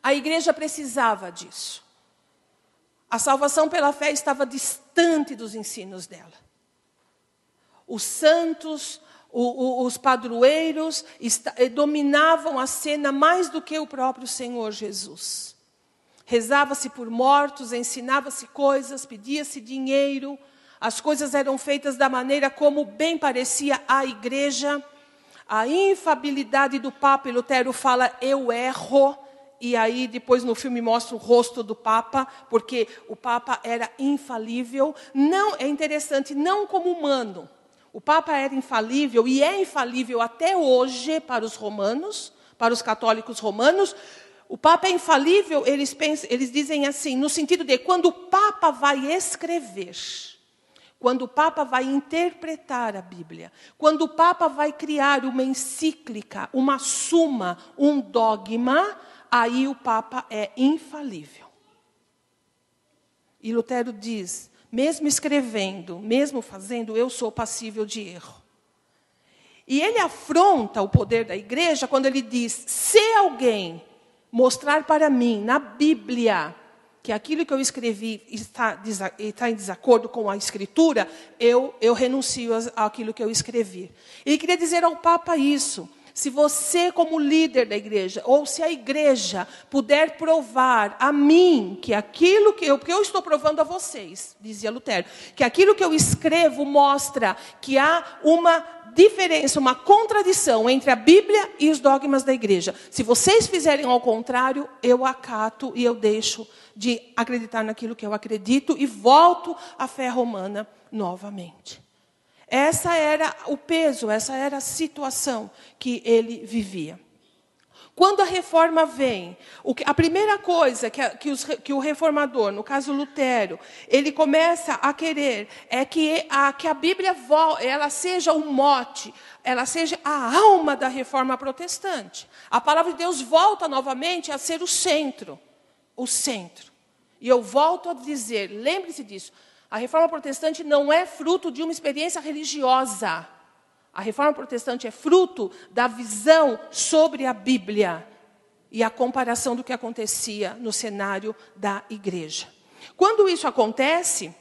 A igreja precisava disso. A salvação pela fé estava distante dos ensinos dela. Os santos, o, o, os padroeiros eh, dominavam a cena mais do que o próprio Senhor Jesus. Rezava-se por mortos, ensinava-se coisas, pedia-se dinheiro, as coisas eram feitas da maneira como bem parecia a igreja. A infabilidade do Papa, Lutero fala, eu erro, e aí depois no filme mostra o rosto do Papa, porque o Papa era infalível. Não é interessante, não como humano. O Papa era infalível e é infalível até hoje para os romanos, para os católicos romanos. O Papa é infalível, eles, pensam, eles dizem assim, no sentido de quando o Papa vai escrever, quando o Papa vai interpretar a Bíblia, quando o Papa vai criar uma encíclica, uma suma, um dogma, aí o Papa é infalível. E Lutero diz: mesmo escrevendo, mesmo fazendo, eu sou passível de erro. E ele afronta o poder da igreja quando ele diz: se alguém mostrar para mim na Bíblia que aquilo que eu escrevi está, está em desacordo com a Escritura, eu, eu renuncio àquilo que eu escrevi. E queria dizer ao Papa isso. Se você, como líder da igreja, ou se a igreja puder provar a mim que aquilo que eu, porque eu estou provando a vocês, dizia Lutero, que aquilo que eu escrevo mostra que há uma diferença, uma contradição entre a Bíblia e os dogmas da igreja. Se vocês fizerem ao contrário, eu acato e eu deixo de acreditar naquilo que eu acredito e volto à fé romana novamente. Essa era o peso, essa era a situação que ele vivia. Quando a reforma vem, a primeira coisa que, o reformador, no caso Lutero, ele começa a querer é que a, que a Bíblia ela seja o mote, ela seja a alma da reforma protestante. A palavra de Deus volta novamente a ser o centro, o centro. E eu volto a dizer, lembre-se disso, a reforma protestante não é fruto de uma experiência religiosa. A reforma protestante é fruto da visão sobre a Bíblia e a comparação do que acontecia no cenário da igreja. Quando isso acontece,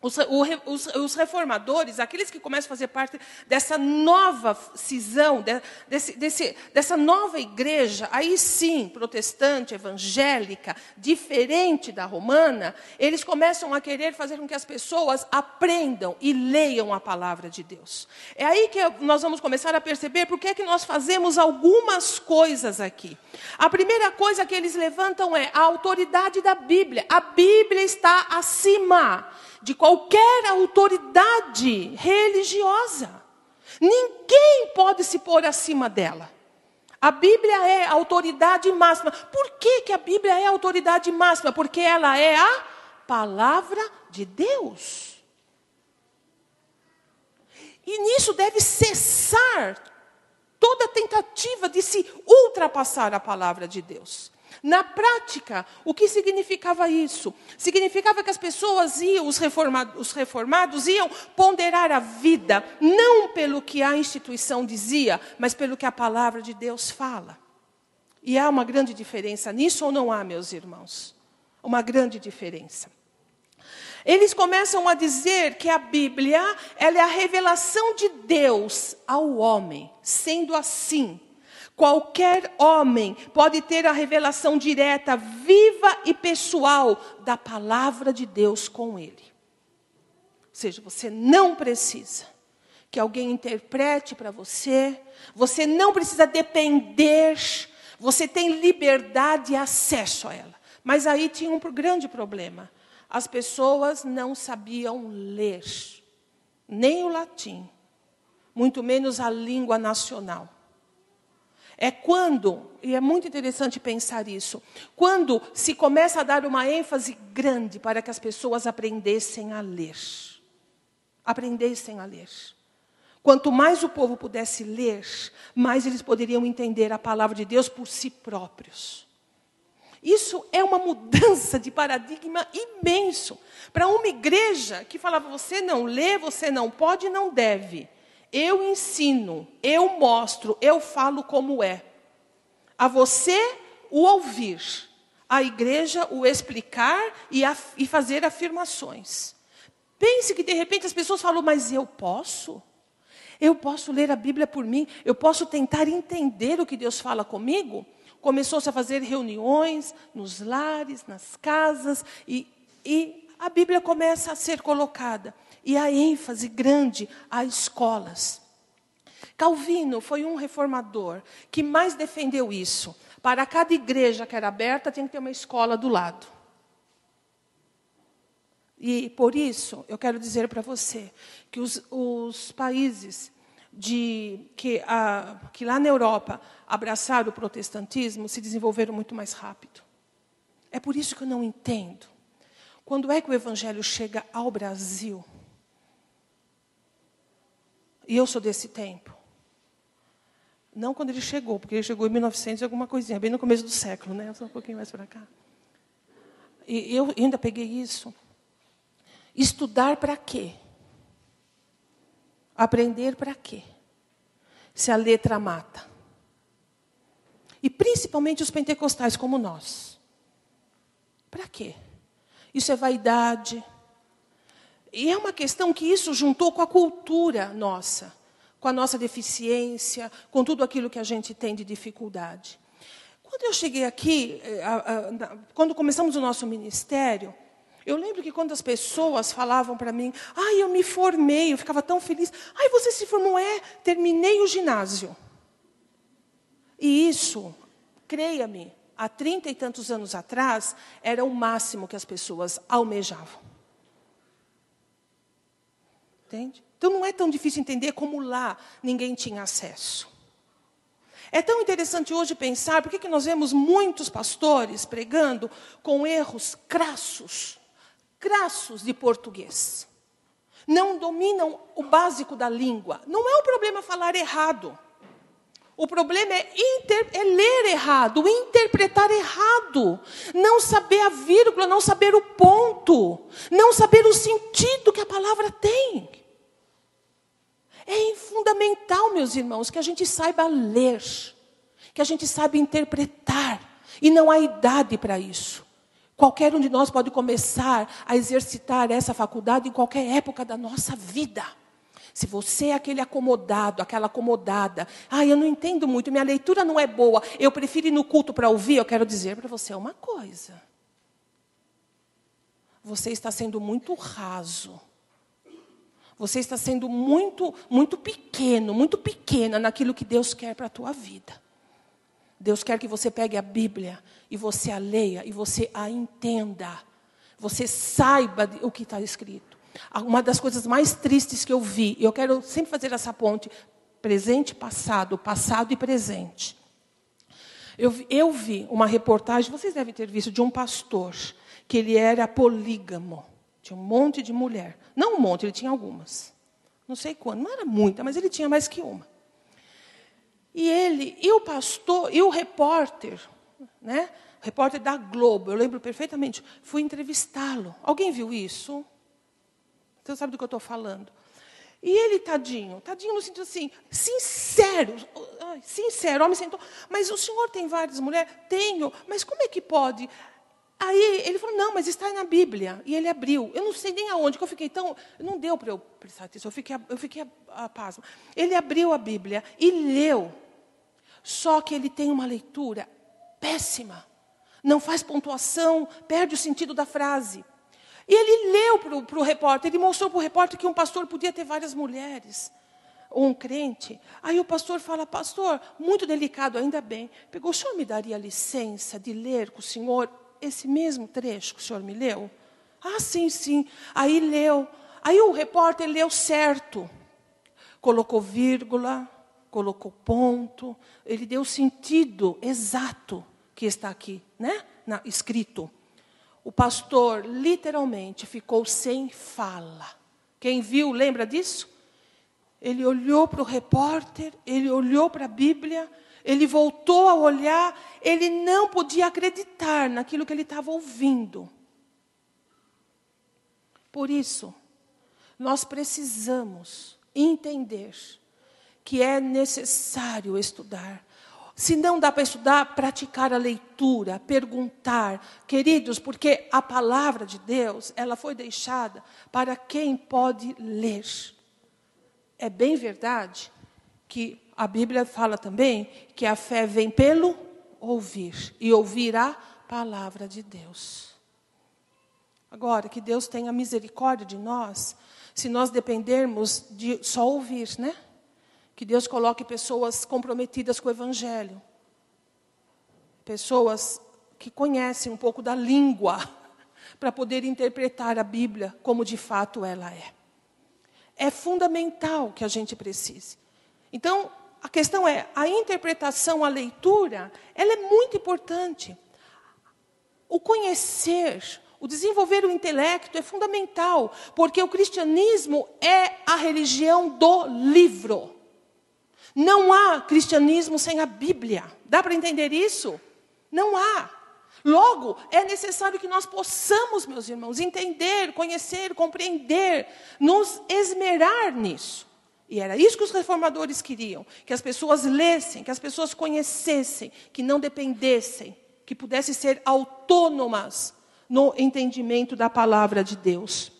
os, os, os, reformadores, aqueles que começam a fazer parte dessa nova cisão, de, desse, desse, dessa nova igreja, aí sim, protestante, evangélica, diferente da romana, eles começam a querer fazer com que as pessoas aprendam e leiam a palavra de Deus. É aí que nós vamos começar a perceber por que é que nós fazemos algumas coisas aqui. A primeira coisa que eles levantam é a autoridade da Bíblia. A Bíblia está acima de qualquer autoridade religiosa. Ninguém pode se pôr acima dela. A Bíblia é a autoridade máxima. Por que, que a Bíblia é a autoridade máxima? Porque ela é a palavra de Deus. E nisso deve cessar toda tentativa de se ultrapassar a palavra de Deus. Na prática, o que significava isso? Significava que as pessoas iam, os reformados, os reformados iam ponderar a vida, não pelo que a instituição dizia, mas pelo que a palavra de Deus fala. E há uma grande diferença nisso ou não há, meus irmãos? Uma grande diferença. Eles começam a dizer que a Bíblia ela é a revelação de Deus ao homem. Sendo assim, Qualquer homem pode ter a revelação direta, viva e pessoal da palavra de Deus com ele. Ou seja, você não precisa que alguém interprete para você, você não precisa depender, você tem liberdade e acesso a ela. Mas aí tinha um grande problema. As pessoas não sabiam ler, nem o latim, muito menos a língua nacional. É quando, e é muito interessante pensar isso, quando se começa a dar uma ênfase grande para que as pessoas aprendessem a ler. Aprendessem a ler. Quanto mais o povo pudesse ler, mais eles poderiam entender a palavra de Deus por si próprios. Isso é uma mudança de paradigma imenso. Para uma igreja que falava: você não lê, você não pode, não deve. Eu ensino, eu mostro, eu falo como é. A você o ouvir, a igreja o explicar e, e fazer afirmações. Pense que de repente as pessoas falam, mas eu posso? Eu posso ler a Bíblia por mim? Eu posso tentar entender o que Deus fala comigo? Começou-se a fazer reuniões nos lares, nas casas, e, e a Bíblia começa a ser colocada e a ênfase grande a escolas. Calvino foi um reformador que mais defendeu isso. Para cada igreja que era aberta, tinha que ter uma escola do lado. E por isso, eu quero dizer para você que os, os países de, que, a, que lá na Europa abraçaram o protestantismo se desenvolveram muito mais rápido. É por isso que eu não entendo. Quando é que o evangelho chega ao Brasil? E eu sou desse tempo. Não quando ele chegou, porque ele chegou em 1900 e alguma coisinha, bem no começo do século, né? Só um pouquinho mais para cá. E eu ainda peguei isso. Estudar para quê? Aprender para quê? Se a letra mata. E principalmente os pentecostais como nós. Para quê? Isso é vaidade. E é uma questão que isso juntou com a cultura nossa, com a nossa deficiência, com tudo aquilo que a gente tem de dificuldade. Quando eu cheguei aqui, eh, quando começamos o nosso ministério, eu lembro que quando as pessoas falavam para mim, ai, eu me formei, eu ficava tão feliz. Ai, você se formou? É, terminei o ginásio. E isso, creia-me, há trinta e tantos anos atrás, era o máximo que as pessoas almejavam. Entende? Então não é tão difícil entender como lá ninguém tinha acesso. É tão interessante hoje pensar por que nós vemos muitos pastores pregando com erros crassos crassos de português. Não dominam o básico da língua. Não é um problema falar errado. O problema é, inter, é, ler errado, interpretar errado, não saber a vírgula, não saber o ponto, não saber o sentido que a palavra tem. É fundamental, meus irmãos, que a gente saiba ler, que a gente saiba interpretar, e não há idade para isso. Qualquer um de nós pode começar a exercitar essa faculdade em qualquer época da nossa vida. Se você é aquele acomodado, aquela acomodada, ah, eu não entendo muito, minha leitura não é boa, eu prefiro ir no culto para ouvir, eu quero dizer para você uma coisa. Você está sendo muito raso. Você está sendo muito, muito pequeno, muito pequena naquilo que Deus quer para a tua vida. Deus quer que você pegue a Bíblia e você a leia e você a entenda. Você saiba o que está escrito. Uma das coisas mais tristes que eu vi, e eu quero sempre fazer essa ponte, presente, passado, passado e presente. Eu, eu vi uma reportagem, vocês devem ter visto, de um pastor, que ele era polígamo. Tinha um monte de mulher. Não um monte, ele tinha algumas. Não sei quando, não era muita, mas ele tinha mais que uma. E ele, e o pastor, e o repórter, né? O repórter da Globo, eu lembro perfeitamente, fui entrevistá-lo. Alguém viu isso? Você sabe do que eu estou falando. E ele, tadinho, tadinho no sentido assim, sincero, sincero, homem sentou, mas o senhor tem várias mulheres? Tenho, mas como é que pode? Aí ele falou, não, mas está na Bíblia. E ele abriu. Eu não sei nem aonde, que eu fiquei tão. Não deu para eu prestar atenção, eu fiquei, eu fiquei a, a. Ele abriu a Bíblia e leu. Só que ele tem uma leitura péssima. Não faz pontuação, perde o sentido da frase. E ele leu para o repórter, ele mostrou para o repórter que um pastor podia ter várias mulheres, ou um crente. Aí o pastor fala, pastor, muito delicado, ainda bem. Pegou, o senhor me daria licença de ler com o senhor esse mesmo trecho que o senhor me leu? Ah, sim, sim. Aí leu. Aí o repórter leu certo. Colocou vírgula, colocou ponto, ele deu o sentido exato que está aqui, né? Na, escrito. O pastor literalmente ficou sem fala. Quem viu, lembra disso? Ele olhou para o repórter, ele olhou para a Bíblia, ele voltou a olhar, ele não podia acreditar naquilo que ele estava ouvindo. Por isso, nós precisamos entender que é necessário estudar. Se não dá para estudar, praticar a leitura, perguntar. Queridos, porque a palavra de Deus, ela foi deixada para quem pode ler. É bem verdade que a Bíblia fala também que a fé vem pelo ouvir e ouvir a palavra de Deus. Agora, que Deus tenha misericórdia de nós, se nós dependermos de só ouvir, né? Que Deus coloque pessoas comprometidas com o Evangelho. Pessoas que conhecem um pouco da língua para poder interpretar a Bíblia como de fato ela é. É fundamental que a gente precise. Então, a questão é, a interpretação, a leitura, ela é muito importante. O conhecer, o desenvolver o intelecto é fundamental, porque o cristianismo é a religião do livro. Não há cristianismo sem a Bíblia. Dá para entender isso? Não há. Logo, é necessário que nós possamos, meus irmãos, entender, conhecer, compreender, nos esmerar nisso. E era isso que os reformadores queriam: que as pessoas lessem, que as pessoas conhecessem, que não dependessem, que pudessem ser autônomas no entendimento da palavra de Deus.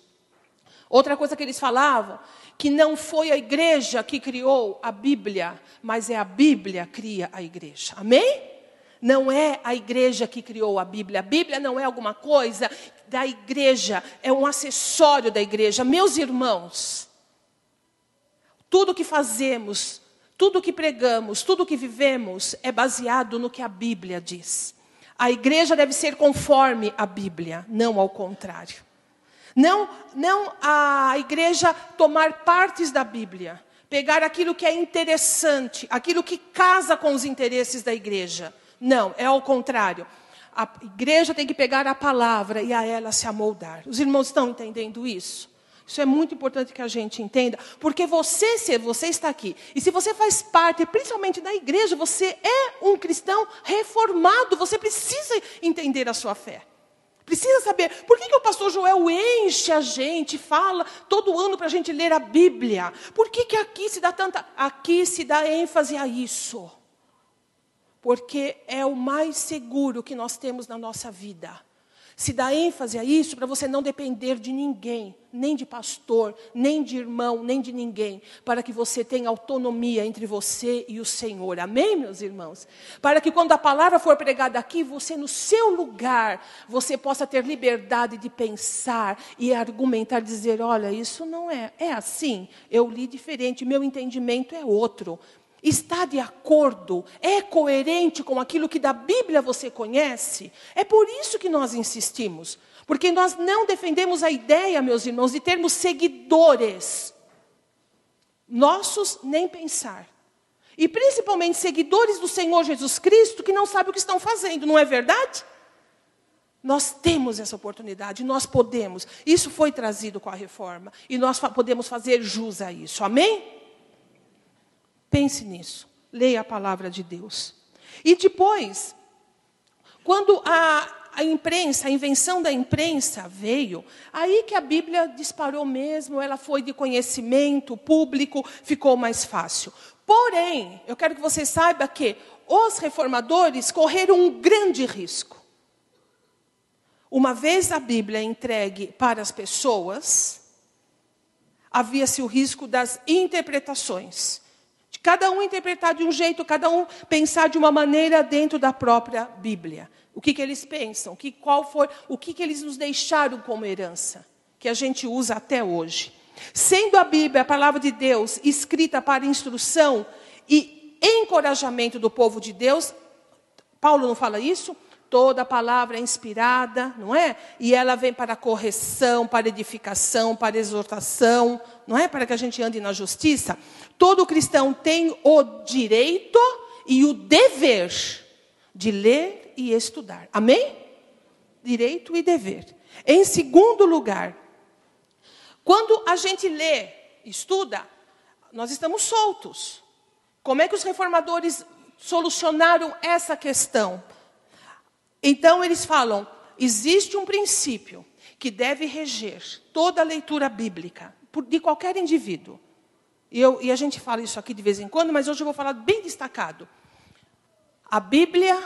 Outra coisa que eles falavam, que não foi a igreja que criou a Bíblia, mas é a Bíblia que cria a igreja. Amém? Não é a igreja que criou a Bíblia. A Bíblia não é alguma coisa da igreja, é um acessório da igreja. Meus irmãos, tudo que fazemos, tudo que pregamos, tudo que vivemos é baseado no que a Bíblia diz. A igreja deve ser conforme a Bíblia, não ao contrário. Não, não a igreja tomar partes da Bíblia, pegar aquilo que é interessante, aquilo que casa com os interesses da igreja não, é ao contrário. A igreja tem que pegar a palavra e a ela se amoldar. Os irmãos estão entendendo isso? Isso é muito importante que a gente entenda, porque você, se você está aqui, e se você faz parte, principalmente da igreja, você é um cristão reformado, você precisa entender a sua fé. Precisa saber por que, que o pastor Joel enche a gente, fala todo ano para a gente ler a Bíblia. Por que, que aqui se dá tanta. Aqui se dá ênfase a isso porque é o mais seguro que nós temos na nossa vida. Se dá ênfase a isso para você não depender de ninguém, nem de pastor, nem de irmão, nem de ninguém, para que você tenha autonomia entre você e o Senhor. Amém, meus irmãos? Para que quando a palavra for pregada aqui, você no seu lugar, você possa ter liberdade de pensar e argumentar, dizer, olha, isso não é, é assim, eu li diferente, meu entendimento é outro está de acordo, é coerente com aquilo que da Bíblia você conhece, é por isso que nós insistimos. Porque nós não defendemos a ideia, meus irmãos, de termos seguidores. Nossos, nem pensar. E principalmente seguidores do Senhor Jesus Cristo que não sabem o que estão fazendo, não é verdade? Nós temos essa oportunidade, nós podemos. Isso foi trazido com a reforma. E nós podemos fazer jus a isso. Amém? Pense nisso. Leia a palavra de Deus. E depois, quando a, a imprensa, a invenção da imprensa veio, aí que a Bíblia disparou mesmo, ela foi de conhecimento público, ficou mais fácil. Porém, eu quero que você saiba que os reformadores correram um grande risco. Uma vez a Bíblia entregue para as pessoas, havia-se o risco das interpretações. Cada um interpretar de um jeito, cada um pensar de uma maneira dentro da própria Bíblia. O que, que eles pensam? Que, qual foi, o que, que eles nos deixaram como herança, que a gente usa até hoje. Sendo a Bíblia a palavra de Deus escrita para instrução e encorajamento do povo de Deus, Paulo não fala isso? Toda palavra é inspirada, não é? E ela vem para correção, para edificação, para exortação, não é? Para que a gente ande na justiça. Todo cristão tem o direito e o dever de ler e estudar. Amém? Direito e dever. Em segundo lugar, quando a gente lê, estuda, nós estamos soltos. Como é que os reformadores solucionaram essa questão? Então eles falam: existe um princípio que deve reger toda a leitura bíblica de qualquer indivíduo. E, eu, e a gente fala isso aqui de vez em quando, mas hoje eu vou falar bem destacado. A Bíblia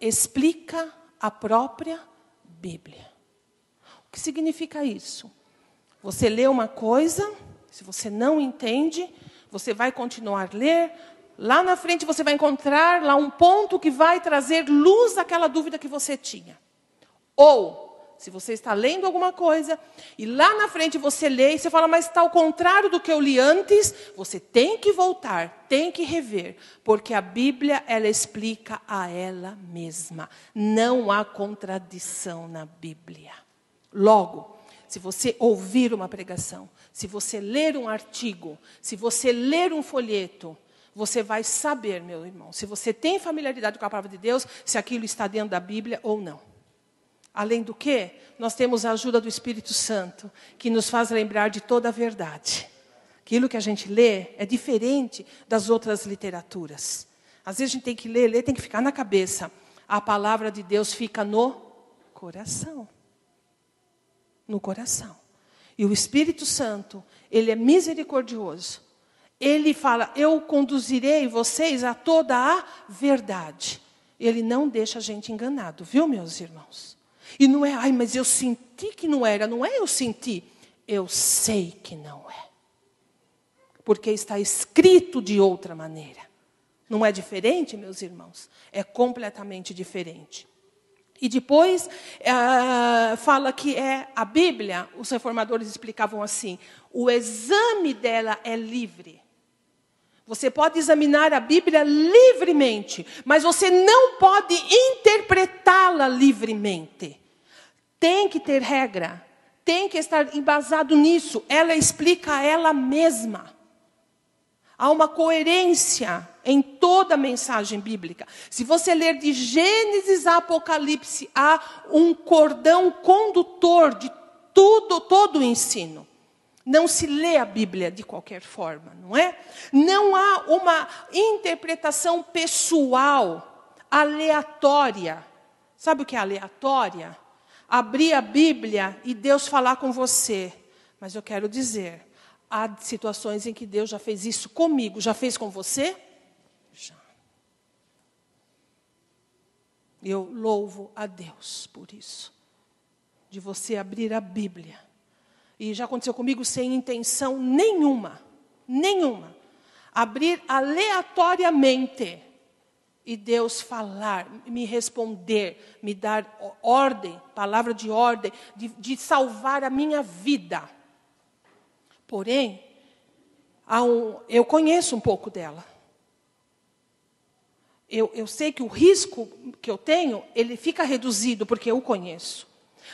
explica a própria Bíblia. O que significa isso? Você lê uma coisa, se você não entende, você vai continuar a ler, Lá na frente você vai encontrar lá um ponto que vai trazer luz àquela dúvida que você tinha. Ou se você está lendo alguma coisa e lá na frente você lê e você fala, mas está ao contrário do que eu li antes, você tem que voltar, tem que rever, porque a Bíblia ela explica a ela mesma. Não há contradição na Bíblia. Logo, se você ouvir uma pregação, se você ler um artigo, se você ler um folheto, você vai saber, meu irmão, se você tem familiaridade com a palavra de Deus, se aquilo está dentro da Bíblia ou não. Além do que, nós temos a ajuda do Espírito Santo, que nos faz lembrar de toda a verdade. Aquilo que a gente lê é diferente das outras literaturas. Às vezes a gente tem que ler, ler tem que ficar na cabeça. A palavra de Deus fica no coração. No coração. E o Espírito Santo, ele é misericordioso. Ele fala: Eu conduzirei vocês a toda a verdade. Ele não deixa a gente enganado, viu, meus irmãos? E não é, ai, mas eu senti que não era. Não é eu senti, eu sei que não é. Porque está escrito de outra maneira. Não é diferente, meus irmãos? É completamente diferente. E depois uh, fala que é a Bíblia, os reformadores explicavam assim: o exame dela é livre. Você pode examinar a Bíblia livremente, mas você não pode interpretá-la livremente. Tem que ter regra, tem que estar embasado nisso. Ela explica a ela mesma. Há uma coerência em toda a mensagem bíblica. Se você ler de Gênesis a Apocalipse, há um cordão condutor de tudo, todo o ensino. Não se lê a Bíblia de qualquer forma, não é? Não há uma interpretação pessoal, aleatória. Sabe o que é aleatória? Abrir a Bíblia e Deus falar com você. Mas eu quero dizer, há situações em que Deus já fez isso comigo. Já fez com você? Já. Eu louvo a Deus por isso. De você abrir a Bíblia e já aconteceu comigo sem intenção nenhuma, nenhuma, abrir aleatoriamente e Deus falar, me responder, me dar ordem, palavra de ordem, de, de salvar a minha vida. Porém, um, eu conheço um pouco dela. Eu, eu sei que o risco que eu tenho, ele fica reduzido porque eu conheço.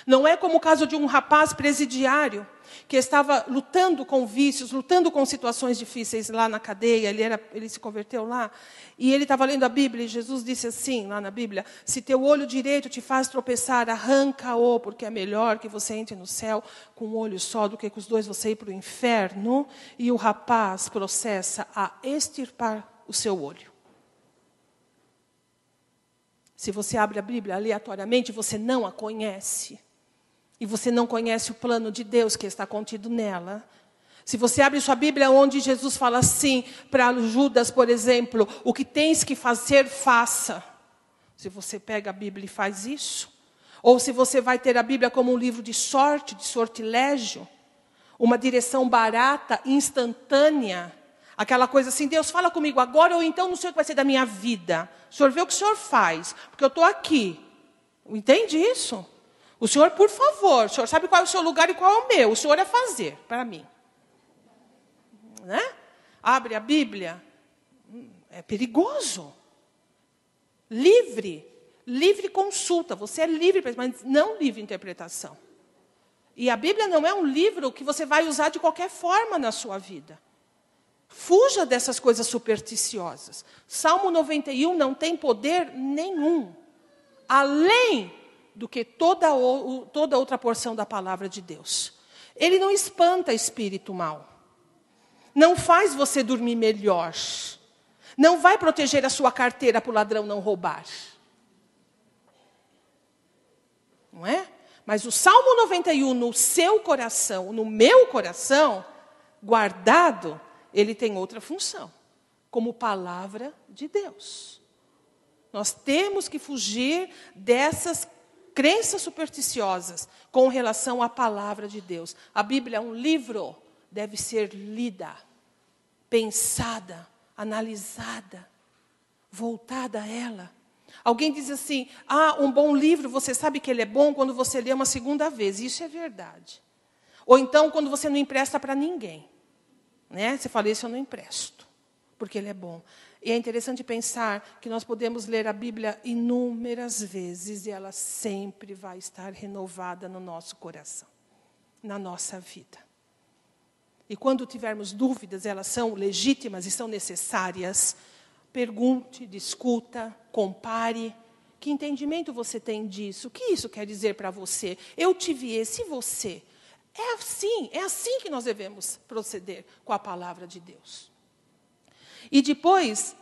Não é como o caso de um rapaz presidiário que estava lutando com vícios, lutando com situações difíceis lá na cadeia, ele, era, ele se converteu lá, e ele estava lendo a Bíblia, e Jesus disse assim, lá na Bíblia, se teu olho direito te faz tropeçar, arranca-o, porque é melhor que você entre no céu com um olho só, do que com os dois você ir para o inferno, e o rapaz processa a extirpar o seu olho. Se você abre a Bíblia aleatoriamente, você não a conhece. E você não conhece o plano de Deus que está contido nela. Se você abre sua Bíblia onde Jesus fala assim para Judas, por exemplo, o que tens que fazer, faça. Se você pega a Bíblia e faz isso, ou se você vai ter a Bíblia como um livro de sorte, de sortilégio, uma direção barata, instantânea, aquela coisa assim, Deus fala comigo agora ou então não sei o que vai ser da minha vida. O Senhor vê o que o Senhor faz, porque eu estou aqui. Entende isso? O Senhor, por favor, o Senhor sabe qual é o seu lugar e qual é o meu. O Senhor é fazer para mim. Né? Abre a Bíblia. É perigoso. Livre. Livre consulta. Você é livre, mas não livre interpretação. E a Bíblia não é um livro que você vai usar de qualquer forma na sua vida. Fuja dessas coisas supersticiosas. Salmo 91 não tem poder nenhum, além do que toda, o, toda outra porção da palavra de Deus. Ele não espanta espírito mal. Não faz você dormir melhor. Não vai proteger a sua carteira para o ladrão não roubar. Não é? Mas o Salmo 91 no seu coração, no meu coração, guardado, ele tem outra função, como palavra de Deus. Nós temos que fugir dessas crenças supersticiosas com relação à palavra de Deus. A Bíblia é um livro, deve ser lida, pensada, analisada, voltada a ela. Alguém diz assim: ah, um bom livro, você sabe que ele é bom quando você lê uma segunda vez. Isso é verdade. Ou então quando você não empresta para ninguém. Né? Você fala, esse eu não empresto, porque ele é bom. E é interessante pensar que nós podemos ler a Bíblia inúmeras vezes e ela sempre vai estar renovada no nosso coração, na nossa vida. E quando tivermos dúvidas, elas são legítimas e são necessárias. Pergunte, discuta, compare. Que entendimento você tem disso? O que isso quer dizer para você? Eu tive esse, você? É assim, é assim que nós devemos proceder com a palavra de Deus. E depois,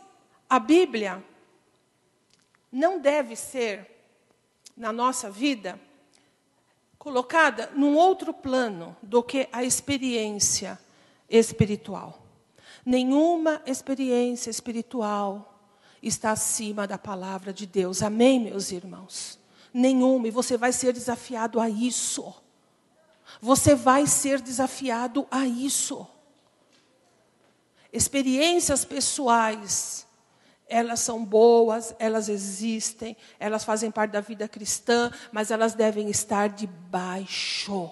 a Bíblia não deve ser, na nossa vida, colocada num outro plano do que a experiência espiritual. Nenhuma experiência espiritual está acima da palavra de Deus. Amém, meus irmãos? Nenhuma, e você vai ser desafiado a isso. Você vai ser desafiado a isso. Experiências pessoais, elas são boas, elas existem, elas fazem parte da vida cristã, mas elas devem estar debaixo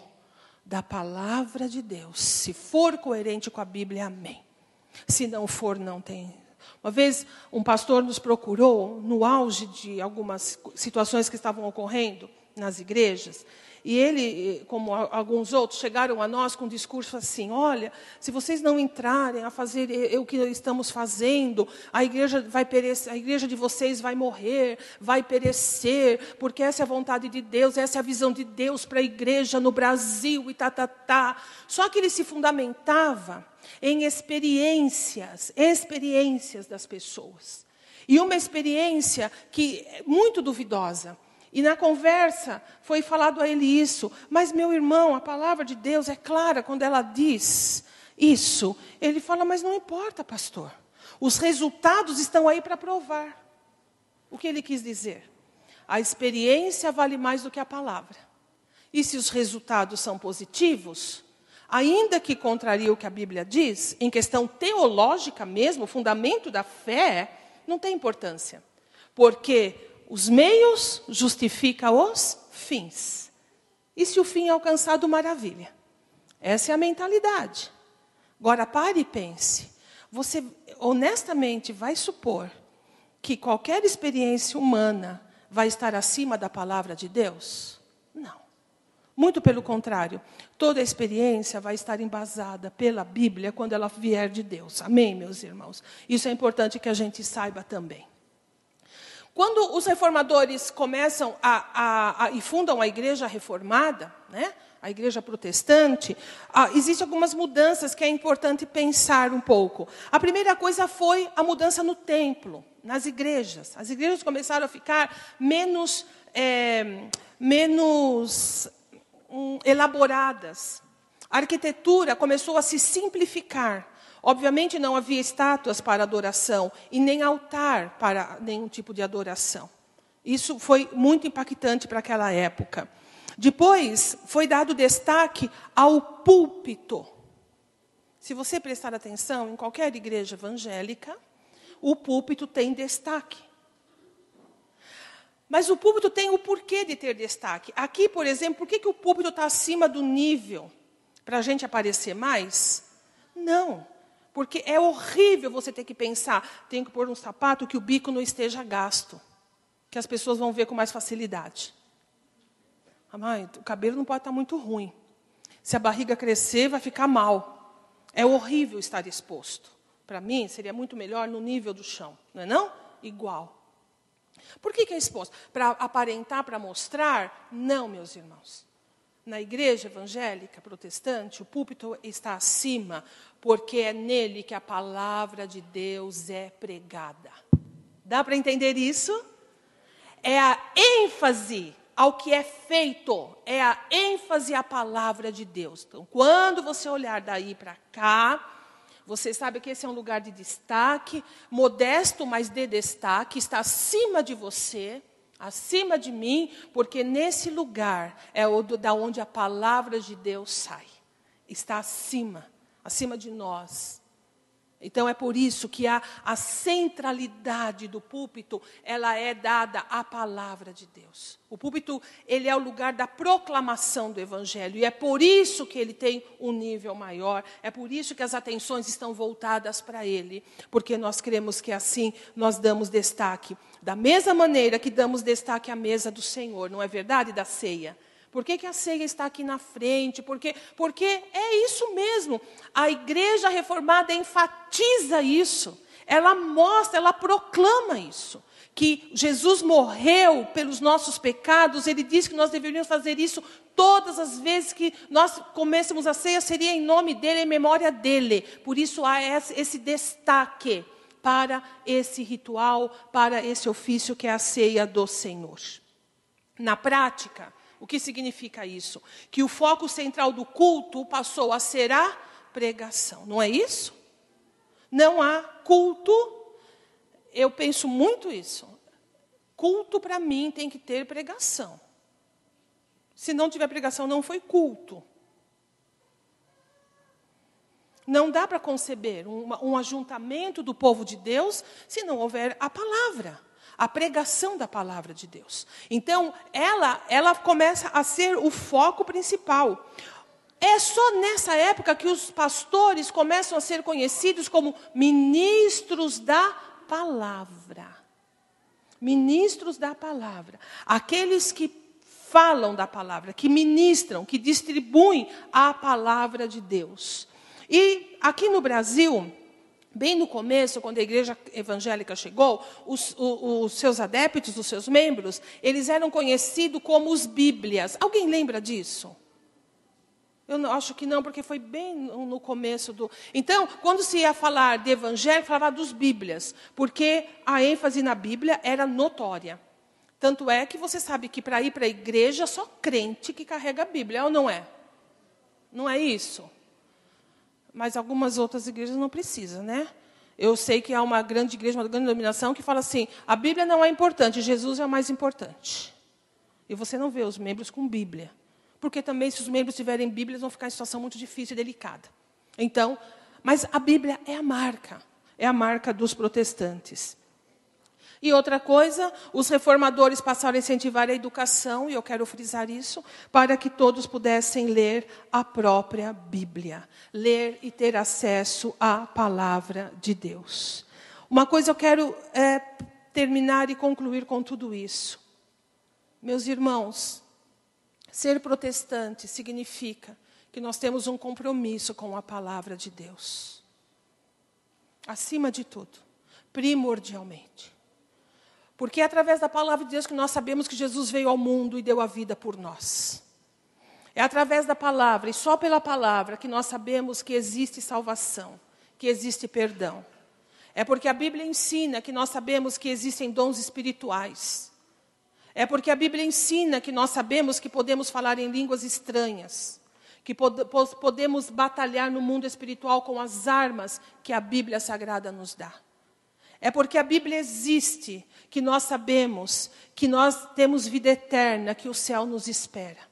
da palavra de Deus. Se for coerente com a Bíblia, amém. Se não for, não tem. Uma vez um pastor nos procurou no auge de algumas situações que estavam ocorrendo nas igrejas, e ele, como alguns outros, chegaram a nós com um discurso assim: olha, se vocês não entrarem a fazer o que estamos fazendo, a igreja vai perecer, a igreja de vocês vai morrer, vai perecer, porque essa é a vontade de Deus, essa é a visão de Deus para a igreja no Brasil e tá, tá, tá. Só que ele se fundamentava em experiências, experiências das pessoas. E uma experiência que é muito duvidosa. E na conversa foi falado a ele isso. Mas, meu irmão, a palavra de Deus é clara quando ela diz isso. Ele fala, mas não importa, pastor. Os resultados estão aí para provar. O que ele quis dizer? A experiência vale mais do que a palavra. E se os resultados são positivos, ainda que contraria o que a Bíblia diz, em questão teológica mesmo, o fundamento da fé, não tem importância. Porque os meios justificam os fins. E se o fim é alcançado, maravilha. Essa é a mentalidade. Agora pare e pense. Você honestamente vai supor que qualquer experiência humana vai estar acima da palavra de Deus? Não. Muito pelo contrário. Toda experiência vai estar embasada pela Bíblia quando ela vier de Deus. Amém, meus irmãos? Isso é importante que a gente saiba também. Quando os reformadores começam a, a, a, e fundam a igreja reformada, né, a igreja protestante, ah, existem algumas mudanças que é importante pensar um pouco. A primeira coisa foi a mudança no templo, nas igrejas. As igrejas começaram a ficar menos, é, menos hum, elaboradas. A arquitetura começou a se simplificar. Obviamente não havia estátuas para adoração e nem altar para nenhum tipo de adoração. Isso foi muito impactante para aquela época. Depois foi dado destaque ao púlpito. Se você prestar atenção em qualquer igreja evangélica, o púlpito tem destaque. Mas o púlpito tem o porquê de ter destaque. Aqui, por exemplo, por que, que o púlpito está acima do nível para a gente aparecer mais? Não. Porque é horrível você ter que pensar, tenho que pôr um sapato que o bico não esteja gasto, que as pessoas vão ver com mais facilidade. Ah, mãe, o cabelo não pode estar muito ruim. Se a barriga crescer, vai ficar mal. É horrível estar exposto. Para mim, seria muito melhor no nível do chão, não é não? Igual. Por que, que é exposto? Para aparentar, para mostrar? Não, meus irmãos. Na igreja evangélica protestante, o púlpito está acima, porque é nele que a palavra de Deus é pregada. Dá para entender isso? É a ênfase ao que é feito, é a ênfase à palavra de Deus. Então, quando você olhar daí para cá, você sabe que esse é um lugar de destaque, modesto, mas de destaque, está acima de você acima de mim, porque nesse lugar é o do, da onde a palavra de Deus sai. Está acima, acima de nós. Então é por isso que a, a centralidade do púlpito, ela é dada à palavra de Deus. O púlpito, ele é o lugar da proclamação do evangelho e é por isso que ele tem um nível maior, é por isso que as atenções estão voltadas para ele, porque nós cremos que assim nós damos destaque, da mesma maneira que damos destaque à mesa do Senhor, não é verdade da ceia? Por que, que a ceia está aqui na frente? Porque, porque é isso mesmo. A igreja reformada enfatiza isso. Ela mostra, ela proclama isso. Que Jesus morreu pelos nossos pecados, ele diz que nós deveríamos fazer isso todas as vezes que nós comêssemos a ceia, seria em nome dele, em memória dele. Por isso há esse destaque para esse ritual, para esse ofício que é a ceia do Senhor. Na prática, o que significa isso? Que o foco central do culto passou a ser a pregação, não é isso? Não há culto, eu penso muito isso. Culto para mim tem que ter pregação. Se não tiver pregação, não foi culto. Não dá para conceber um, um ajuntamento do povo de Deus se não houver a palavra a pregação da palavra de Deus. Então, ela, ela começa a ser o foco principal. É só nessa época que os pastores começam a ser conhecidos como ministros da palavra. Ministros da palavra. Aqueles que falam da palavra, que ministram, que distribuem a palavra de Deus. E aqui no Brasil, Bem no começo, quando a igreja evangélica chegou, os, os, seus adeptos, os seus membros, eles eram conhecidos como os Bíblias. Alguém lembra disso? Eu não, acho que não, porque foi bem no começo do. Então, quando se ia falar de evangelho, falava dos Bíblias, porque a ênfase na Bíblia era notória. Tanto é que você sabe que para ir para a igreja, só crente que carrega a Bíblia, ou não é? Não é isso? Mas algumas outras igrejas não precisam, né? Eu sei que há uma grande igreja, uma grande denominação que fala assim: a Bíblia não é importante, Jesus é o mais importante. E você não vê os membros com Bíblia. Porque também, se os membros tiverem Bíblia, eles vão ficar em situação muito difícil e delicada. Então, mas a Bíblia é a marca, é a marca dos protestantes. E outra coisa, os reformadores passaram a incentivar a educação, e eu quero frisar isso, para que todos pudessem ler a própria Bíblia, ler e ter acesso à palavra de Deus. Uma coisa eu quero é, terminar e concluir com tudo isso. Meus irmãos, ser protestante significa que nós temos um compromisso com a palavra de Deus. Acima de tudo, primordialmente. Porque é através da palavra de Deus que nós sabemos que Jesus veio ao mundo e deu a vida por nós. É através da palavra e só pela palavra que nós sabemos que existe salvação, que existe perdão. É porque a Bíblia ensina que nós sabemos que existem dons espirituais. É porque a Bíblia ensina que nós sabemos que podemos falar em línguas estranhas, que pod podemos batalhar no mundo espiritual com as armas que a Bíblia Sagrada nos dá. É porque a Bíblia existe que nós sabemos que nós temos vida eterna, que o céu nos espera.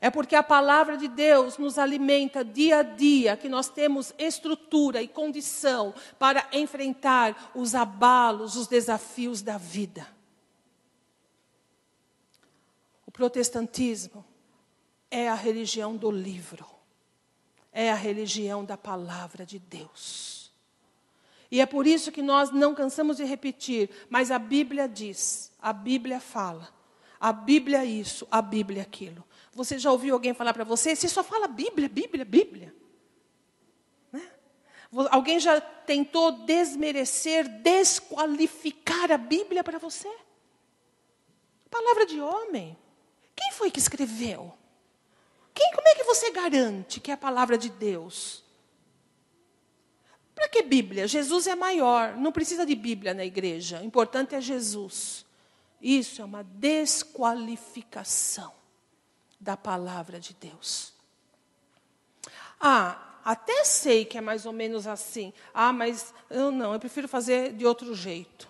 É porque a palavra de Deus nos alimenta dia a dia, que nós temos estrutura e condição para enfrentar os abalos, os desafios da vida. O protestantismo é a religião do livro, é a religião da palavra de Deus. E é por isso que nós não cansamos de repetir, mas a Bíblia diz, a Bíblia fala, a Bíblia isso, a Bíblia aquilo. Você já ouviu alguém falar para você, você só fala Bíblia, Bíblia, Bíblia? Né? Alguém já tentou desmerecer, desqualificar a Bíblia para você? Palavra de homem. Quem foi que escreveu? Quem, como é que você garante que é a palavra de Deus? Para que Bíblia? Jesus é maior, não precisa de Bíblia na igreja. O importante é Jesus. Isso é uma desqualificação da palavra de Deus. Ah, até sei que é mais ou menos assim. Ah, mas eu não, eu prefiro fazer de outro jeito.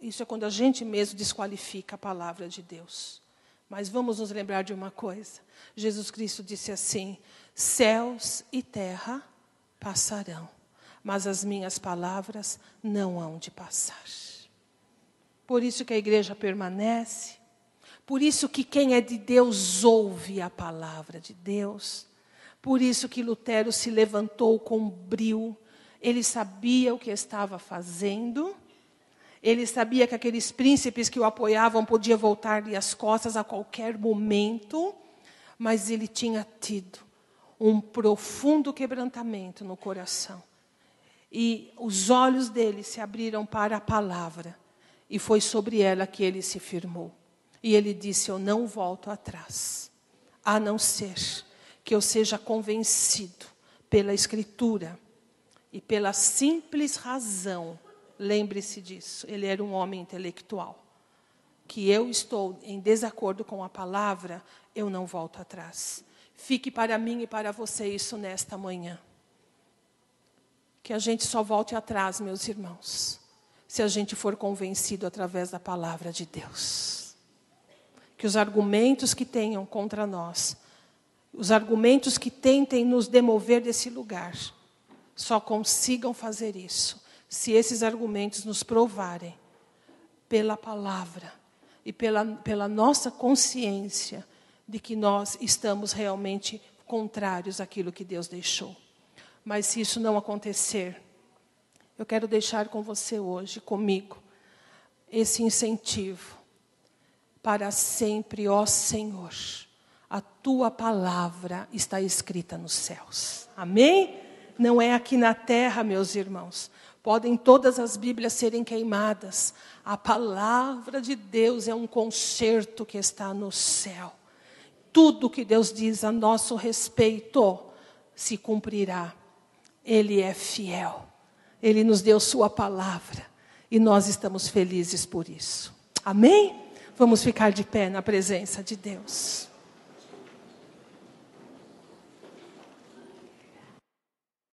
Isso é quando a gente mesmo desqualifica a palavra de Deus. Mas vamos nos lembrar de uma coisa. Jesus Cristo disse assim: céus e terra passarão, mas as minhas palavras não hão de passar. Por isso que a igreja permanece, por isso que quem é de Deus ouve a palavra de Deus, por isso que Lutero se levantou com brio, ele sabia o que estava fazendo, ele sabia que aqueles príncipes que o apoiavam podiam voltar-lhe as costas a qualquer momento, mas ele tinha tido um profundo quebrantamento no coração. E os olhos dele se abriram para a palavra, e foi sobre ela que ele se firmou. E ele disse: Eu não volto atrás, a não ser que eu seja convencido pela Escritura e pela simples razão. Lembre-se disso, ele era um homem intelectual. Que eu estou em desacordo com a palavra, eu não volto atrás. Fique para mim e para você isso nesta manhã. Que a gente só volte atrás, meus irmãos, se a gente for convencido através da palavra de Deus. Que os argumentos que tenham contra nós, os argumentos que tentem nos demover desse lugar, só consigam fazer isso se esses argumentos nos provarem pela palavra e pela, pela nossa consciência de que nós estamos realmente contrários àquilo que Deus deixou. Mas se isso não acontecer, eu quero deixar com você hoje, comigo, esse incentivo para sempre, ó Senhor. A tua palavra está escrita nos céus. Amém? Não é aqui na terra, meus irmãos. Podem todas as Bíblias serem queimadas. A palavra de Deus é um concerto que está no céu. Tudo que Deus diz a nosso respeito se cumprirá. Ele é fiel. Ele nos deu Sua palavra. E nós estamos felizes por isso. Amém? Vamos ficar de pé na presença de Deus.